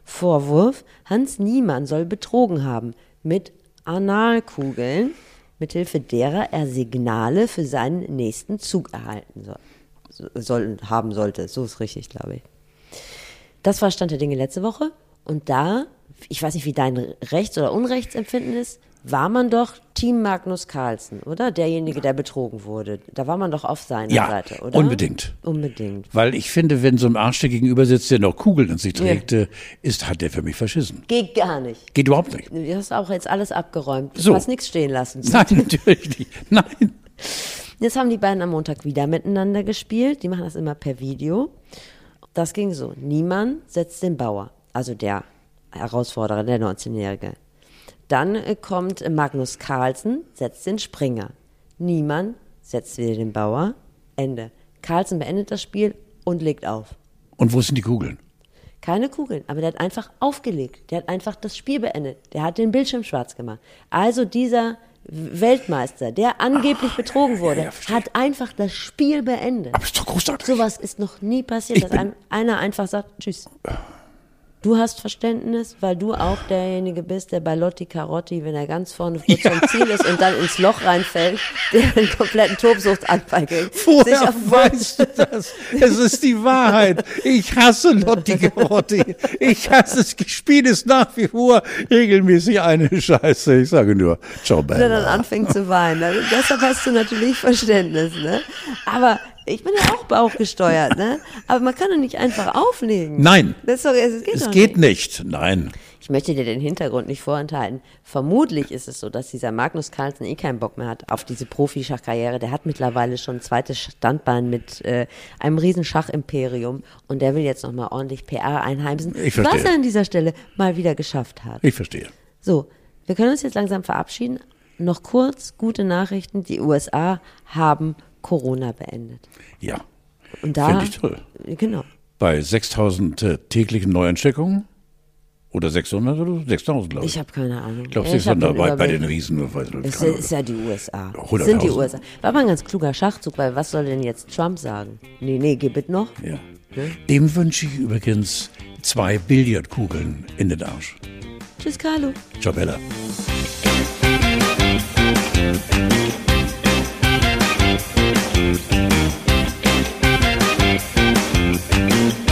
S1: Vorwurf, Hans Niemann soll betrogen haben mit Analkugeln, mithilfe derer er Signale für seinen nächsten Zug erhalten soll, soll haben sollte. So ist richtig, glaube ich. Das war Stand der Dinge letzte Woche. Und da, ich weiß nicht, wie dein Rechts- oder Unrechtsempfinden ist, war man doch Team Magnus Carlsen, oder? Derjenige, der betrogen wurde. Da war man doch auf seiner
S2: Ja,
S1: Seite, oder?
S2: unbedingt.
S1: Unbedingt.
S2: Weil ich finde, wenn so ein Arsch der gegenüber sitzt, der noch Kugeln in sich trägt, äh, ist, hat der für mich verschissen.
S1: Geht gar nicht.
S2: Geht überhaupt nicht.
S1: Du hast auch jetzt alles abgeräumt. Du
S2: So.
S1: hast nichts stehen lassen. <laughs>
S2: Nein, natürlich nicht. Nein.
S1: Jetzt haben die beiden am Montag wieder miteinander gespielt. Die machen das immer per Video. Das ging so. Niemand setzt den Bauer, also der Herausforderer, der 19-Jährige. Dann äh, kommt Magnus Carlsen, setzt den Springer. Niemand setzt wieder den Bauer. Ende. Carlsen beendet das Spiel und legt auf.
S2: Und wo sind die Kugeln?
S1: Keine Kugeln, aber der hat einfach aufgelegt. Der hat einfach das Spiel beendet. Der hat den Bildschirm schwarz gemacht. Also dieser Weltmeister, der angeblich betrogen wurde,
S2: ja,
S1: hat einfach das Spiel beendet.
S2: Aber ist doch großartig.
S1: Sowas ist noch nie passiert,
S2: Ich
S1: dass ein, einer einfach sagt, tschüss. Du hast Verständnis, weil du auch derjenige bist, der bei Lotti Carotti, wenn er ganz vorne kurz vom Ziel ist und dann ins Loch reinfällt, der einen kompletten Tobsuchtanfall kriegt. auf-
S2: weißt du das? Es ist die Wahrheit. Ich hasse Lotti Garotti. Ich hasse es. Spiel ist nach wie vor regelmäßig eine Scheiße. Ich sage nur, ciao,
S1: der dann
S2: Bella.
S1: anfängt zu weinen. Also deshalb hast du natürlich Verständnis, ne? Aber ich bin ja auch bauchgesteuert, ne? Aber man kann doch nicht einfach auflegen.
S2: Nein.
S1: Das ist doch, es geht
S2: Es geht
S1: nicht.
S2: nicht. Nein.
S1: Ich möchte dir den Hintergrund nicht vorenthalten. Vermutlich ist es so, dass dieser Magnus Carlsen eh keinen Bock mehr hat auf diese Profischachkarriere. Der hat mittlerweile schon ein zweites Standbein mit äh, einem riesen Schachimperium und der will jetzt nochmal ordentlich PR einheimsen,
S2: Ich verstehe.
S1: was er an dieser Stelle mal wieder geschafft hat.
S2: Ich verstehe.
S1: So, wir können uns jetzt langsam verabschieden. Noch kurz gute Nachrichten. Die USA haben Corona beendet.
S2: Ja.
S1: Und da,
S2: Finde ich toll.
S1: Genau.
S2: Bei 6000 äh, täglichen Neuansteckungen oder 600 oder 6000, glaube ich.
S1: Ich habe keine Ahnung.
S2: Ich glaube,
S1: Ja, hab
S2: 600
S1: den
S2: bei, bei den Riesen.
S1: Es ist ja die USA. Es
S2: 100.000.
S1: sind die USA. War mal ein ganz kluger Schachzug, weil was soll denn jetzt Trump sagen? Nee, nee, gib noch.
S2: Ja. Dem wünsche ich übrigens zwei Billardkugeln in den Arsch.
S1: Tschüss, Carlo.
S2: Ciao, Bella.
S3: Thank you.